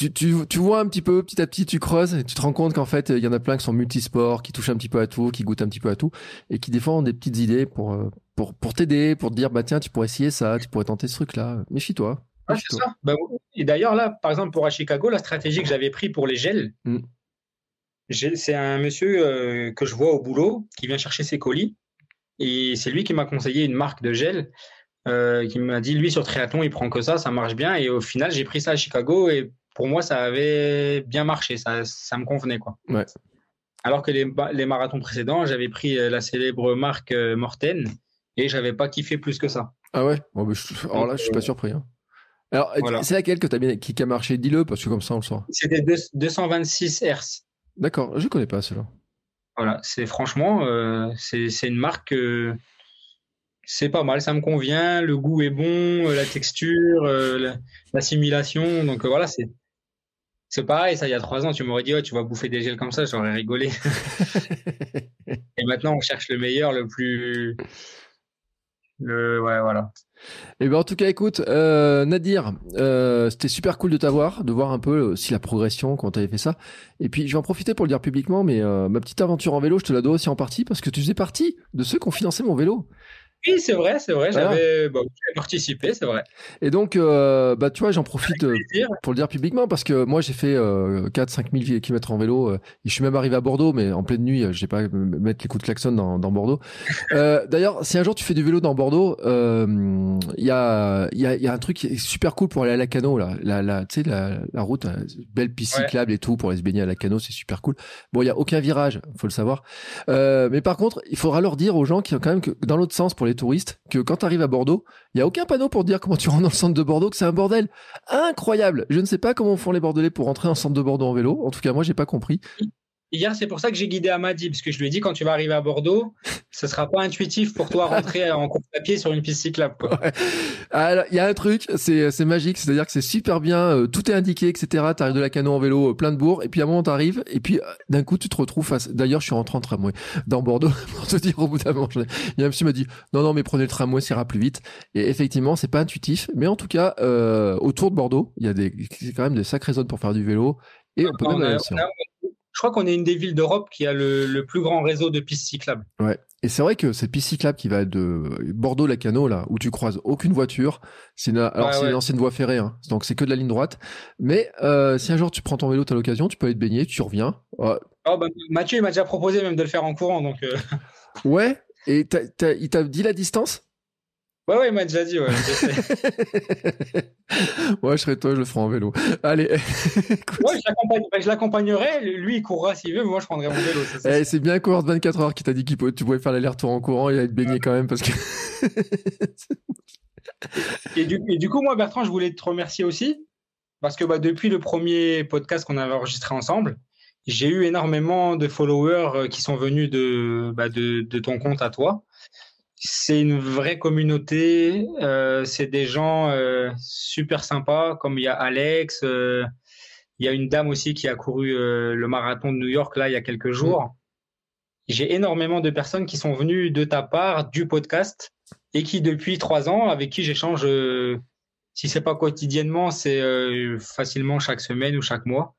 tu, tu, tu, vois un petit peu, petit à petit, tu creuses et tu te rends compte qu'en fait, il y en a plein qui sont multisports, qui touchent un petit peu à tout, qui goûtent un petit peu à tout et qui des fois ont des petites idées pour, euh, pour, pour t'aider, pour te dire, bah tiens, tu pourrais essayer ça, tu pourrais tenter ce truc-là. Méfie-toi. Ah, c'est ça. Bah, et d'ailleurs, là, par exemple, pour à Chicago, la stratégie que j'avais pris pour les gels, mm. c'est un monsieur euh, que je vois au boulot qui vient chercher ses colis et c'est lui qui m'a conseillé une marque de gel. Euh, qui m'a dit lui sur triathlon il prend que ça ça marche bien et au final j'ai pris ça à Chicago et pour moi, ça avait bien marché, ça, ça me convenait. Quoi. Ouais. Alors que les, les marathons précédents, j'avais pris euh, la célèbre marque euh, Morten et j'avais pas kiffé plus que ça. Ah ouais? Alors là, je suis pas surpris. Hein. Alors, c'est laquelle que as bien, qui, a marché? Dis-le, parce que comme ça, on le sent. C'était 226 Hz. D'accord, je connais pas cela. Voilà, c'est franchement, euh, c'est une marque, c'est pas mal, ça me convient, le goût est bon, la texture, l'assimilation, donc voilà, c'est c'est pareil, ça, il y a trois ans, tu m'aurais dit, tu vas bouffer des gels comme ça, j'aurais rigolé. et maintenant, on cherche le meilleur, le plus. Le... Ouais, voilà. Et eh ben en tout cas, écoute, euh, Nadir, euh, c'était super cool de t'avoir, de voir un peu aussi la progression quand tu avais fait ça. Et puis, je vais en profiter pour le dire publiquement, mais euh, ma petite aventure en vélo, je te la dois aussi en partie parce que tu faisais partie de ceux qui ont financé mon vélo. Oui, c'est vrai, c'est vrai. J'avais participé, c'est vrai. Et donc, euh, bah, tu vois, j'en profite euh, pour le dire publiquement parce que moi, j'ai fait 4-5 000 km en vélo. Euh, je suis même arrivé à Bordeaux, mais en pleine nuit, je n'ai pas mettre les coups de klaxon dans, dans Bordeaux. D'ailleurs, si un jour tu fais du vélo dans Bordeaux, il y, a, y, a, y a un truc super cool pour aller à la Cano, là. La, la, tu sais, la, la route, belle piste cyclable et tout pour aller se baigner à la Cano, c'est super cool. Bon, il y a aucun virage, faut le savoir. mais par contre, il faudra leur dire aux gens qui ont quand même que dans l'autre sens pour les touristes que quand tu arrives à Bordeaux, il y a aucun panneau pour dire comment tu rentres dans le centre de Bordeaux, que c'est un bordel incroyable. Je ne sais pas comment font les Bordelais pour rentrer le centre de Bordeaux en vélo. En tout cas, moi, j'ai pas compris. Hier, c'est pour ça que j'ai guidé Amadi, parce que je lui ai dit quand tu vas arriver à Bordeaux, ce sera pas intuitif pour toi rentrer en course à pied sur une piste cyclable. Alors, il y a un truc, c'est, c'est magique, c'est-à-dire que c'est super bien, euh, tout est indiqué, etc. Tu arrives de la cano en vélo, euh, plein de bourgs, et puis à un moment arrives, et puis euh, d'un coup tu te retrouves face. D'ailleurs, je suis rentré en tramway dans Bordeaux pour te dire au bout d'un moment. Il y a un monsieur m'a dit non non mais prenez le tramway, ça ira plus vite. Et effectivement, c'est pas intuitif, mais en tout cas, autour de Bordeaux, il y a des, quand même des sacrées zones pour faire du vélo. Et on peut même aller je crois qu'on est une des villes d'Europe qui a le, plus grand réseau de pistes cyclables. Ouais. Et c'est vrai que cette piste cyclable qui va de Bordeaux-Lacano, là, où tu croises aucune voiture, c'est une, alors c'est une ancienne voie ferrée, hein, donc c'est que de la ligne droite. Mais euh, si un jour tu prends ton vélo, tu as l'occasion, tu peux aller te baigner, tu reviens. Oh, bah, Mathieu, il m'a déjà proposé même de le faire en courant, donc. Euh. Ouais. Et il t'a dit la distance? Ouais, ouais, il m'a déjà dit, ouais. ouais, je serais toi, je le ferai en vélo. Allez. ouais, je l'accompagnerai. Lui, il courra s'il veut, mais moi, je prendrai mon vélo. Eh, c'est bien court 24 heures qui t'a dit que tu pouvais faire l'aller-retour en courant et aller te baigner quand même parce que. et, du, et, du, coup, moi, Bertrand, je voulais te remercier aussi parce que bah, depuis le premier podcast qu'on avait enregistré ensemble, j'ai eu énormément de followers euh, qui sont venus de, bah, de, de ton compte à toi c'est une vraie communauté. Euh, c'est des gens euh, super sympas, comme il y a Alex. Euh, il y a une dame aussi qui a couru le marathon de New York là il y a quelques jours. J'ai énormément de personnes qui sont venues de ta part du podcast et qui depuis trois ans avec qui j'échange. si c'est pas quotidiennement, c'est facilement chaque semaine ou chaque mois.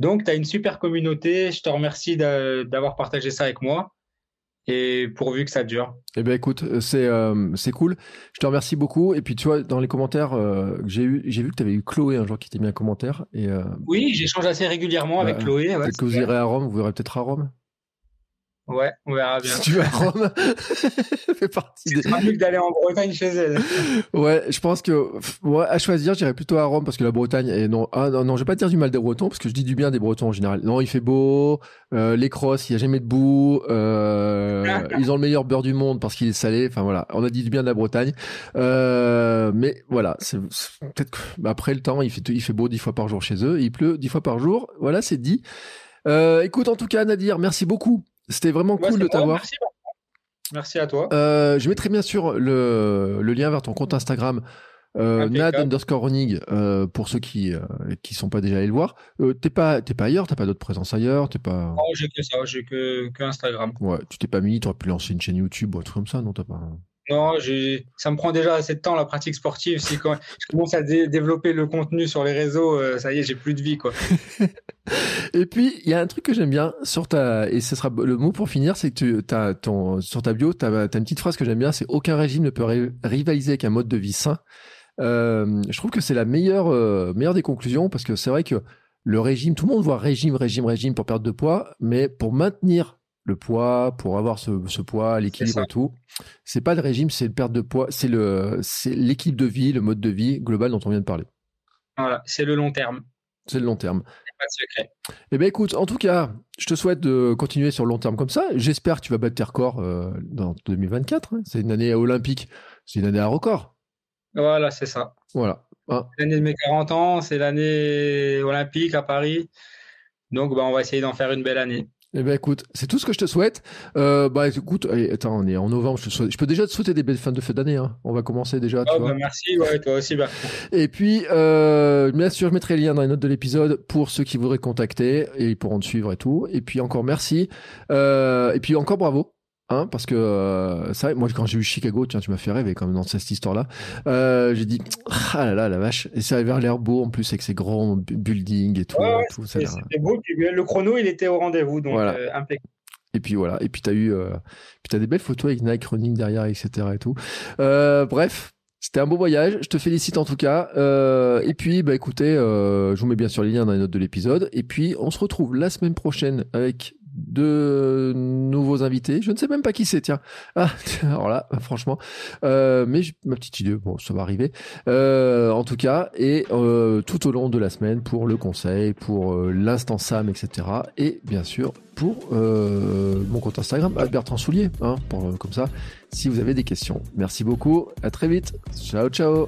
Donc, tu as une super communauté. Je te remercie d'avoir partagé ça avec moi et pourvu que ça dure. Eh ben écoute, c'est euh, c'est cool. Je te remercie beaucoup. Et puis tu vois, dans les commentaires, euh, j'ai eu j'ai vu que tu avais eu Chloé un jour qui t'a mis un commentaire. Et, euh, oui, j'échange assez régulièrement avec Chloé. peut-être que vous irez à Rome, vous verrez peut-être à Rome. Ouais, on verra bien. Si tu vas à Rome, fait partie des. C'est mieux que d'aller en Bretagne chez elle. Ouais, je pense que ouais, à choisir, j'irais plutôt à Rome parce que la Bretagne est non. Ah, non, non, je vais pas dire du mal des Bretons parce que je dis du bien des Bretons en général. Non, il fait beau, euh, les crosses, il y a jamais de boue, euh, ils ont le meilleur beurre du monde parce qu'il est salé. Enfin voilà, on a dit du bien de la Bretagne. Euh, mais voilà, c'est peut-être bah, après le temps, il fait il fait beau dix fois par jour chez eux, il pleut dix fois par jour. Voilà, c'est dit. Euh, écoute, en tout cas, Nadir, merci beaucoup. C'était vraiment cool de t'avoir. Merci, à toi. Euh, je mettrai bien sûr le, le, lien vers ton compte Instagram. Euh, Nad underscore running euh, pour ceux qui euh, qui sont pas déjà allés le voir. Euh, t'es pas t'es pas ailleurs, t'as pas d'autres présences ailleurs, t'es pas. Non, j'ai que ça, j'ai que, que Instagram. Ouais, tu t'es pas mis, t'aurais pu lancer une chaîne YouTube ou un truc comme ça, non t'as pas. Non, ça me prend déjà assez de temps la pratique sportive. Si je commence à développer le contenu sur les réseaux, euh, ça y est, j'ai plus de vie quoi. et puis il y a un truc que j'aime bien sur ta et ce sera le mot pour finir, c'est que tu as ton sur ta bio, tu as, une petite phrase que j'aime bien, c'est aucun régime ne peut rivaliser avec un mode de vie sain. Euh, je trouve que c'est la meilleure euh, meilleure des conclusions parce que c'est vrai que le régime, tout le monde voit régime, régime, régime pour perdre de poids, mais pour maintenir le poids, pour avoir ce, ce poids, l'équilibre et tout. C'est pas le régime, c'est le perte de poids, c'est le, c'est l'équipe de vie, le mode de vie global dont on vient de parler. Voilà, c'est le long terme. C'est le long terme. Pas de secret. Eh bien, écoute, en tout cas, je te souhaite de continuer sur le long terme comme ça. J'espère que tu vas battre tes records euh, dans 2024. Hein. C'est une année olympique, c'est une année à record. Voilà, c'est ça. Voilà. Ah. L'année de mes 40 ans, c'est l'année olympique à Paris. Donc, bah, on va essayer d'en faire une belle année. Eh ben écoute, c'est tout ce que je te souhaite. Euh, bah écoute, attends, on est en novembre. Je, je, peux déjà te souhaiter des belles fins de fête d'année. Hein. On va commencer déjà. Oh, bah merci, ouais, toi aussi. Bah. Et puis, euh, bien sûr, je mettrai le lien dans les notes de l'épisode pour ceux qui voudraient contacter et ils pourront te suivre et tout. Et puis encore merci. Euh, et puis encore bravo Hein, parce que euh, ça, moi quand j'ai vu Chicago, tiens, tu m'as fait rêver quand même dans cette histoire-là. Euh, j'ai dit ah là là la vache, et ça avait l'air beau en plus avec ces grands buildings et tout. Ouais, C'était beau. Le chrono, il était au rendez-vous, donc voilà. euh, impeccable. Et puis voilà, et puis t'as eu, puis t'as des belles photos avec Nike Running derrière, etc. et tout. Bref, c'était un beau voyage. Je te félicite en tout cas. Euh, et puis, bah écoutez, euh, je vous mets bien sûr les liens dans les notes de l'épisode. Et puis, on se retrouve la semaine prochaine avec de nouveaux invités. Je ne sais même pas qui c'est, tiens. Ah, alors là, franchement. Euh, mais ma petite idée, bon, ça va arriver. Euh, en tout cas, et euh, tout au long de la semaine pour le conseil, pour euh, l'instant Sam, etc. Et bien sûr, pour euh, mon compte Instagram, Bertrand Soulier, hein, pour, comme ça, si vous avez des questions. Merci beaucoup, à très vite. Ciao, ciao.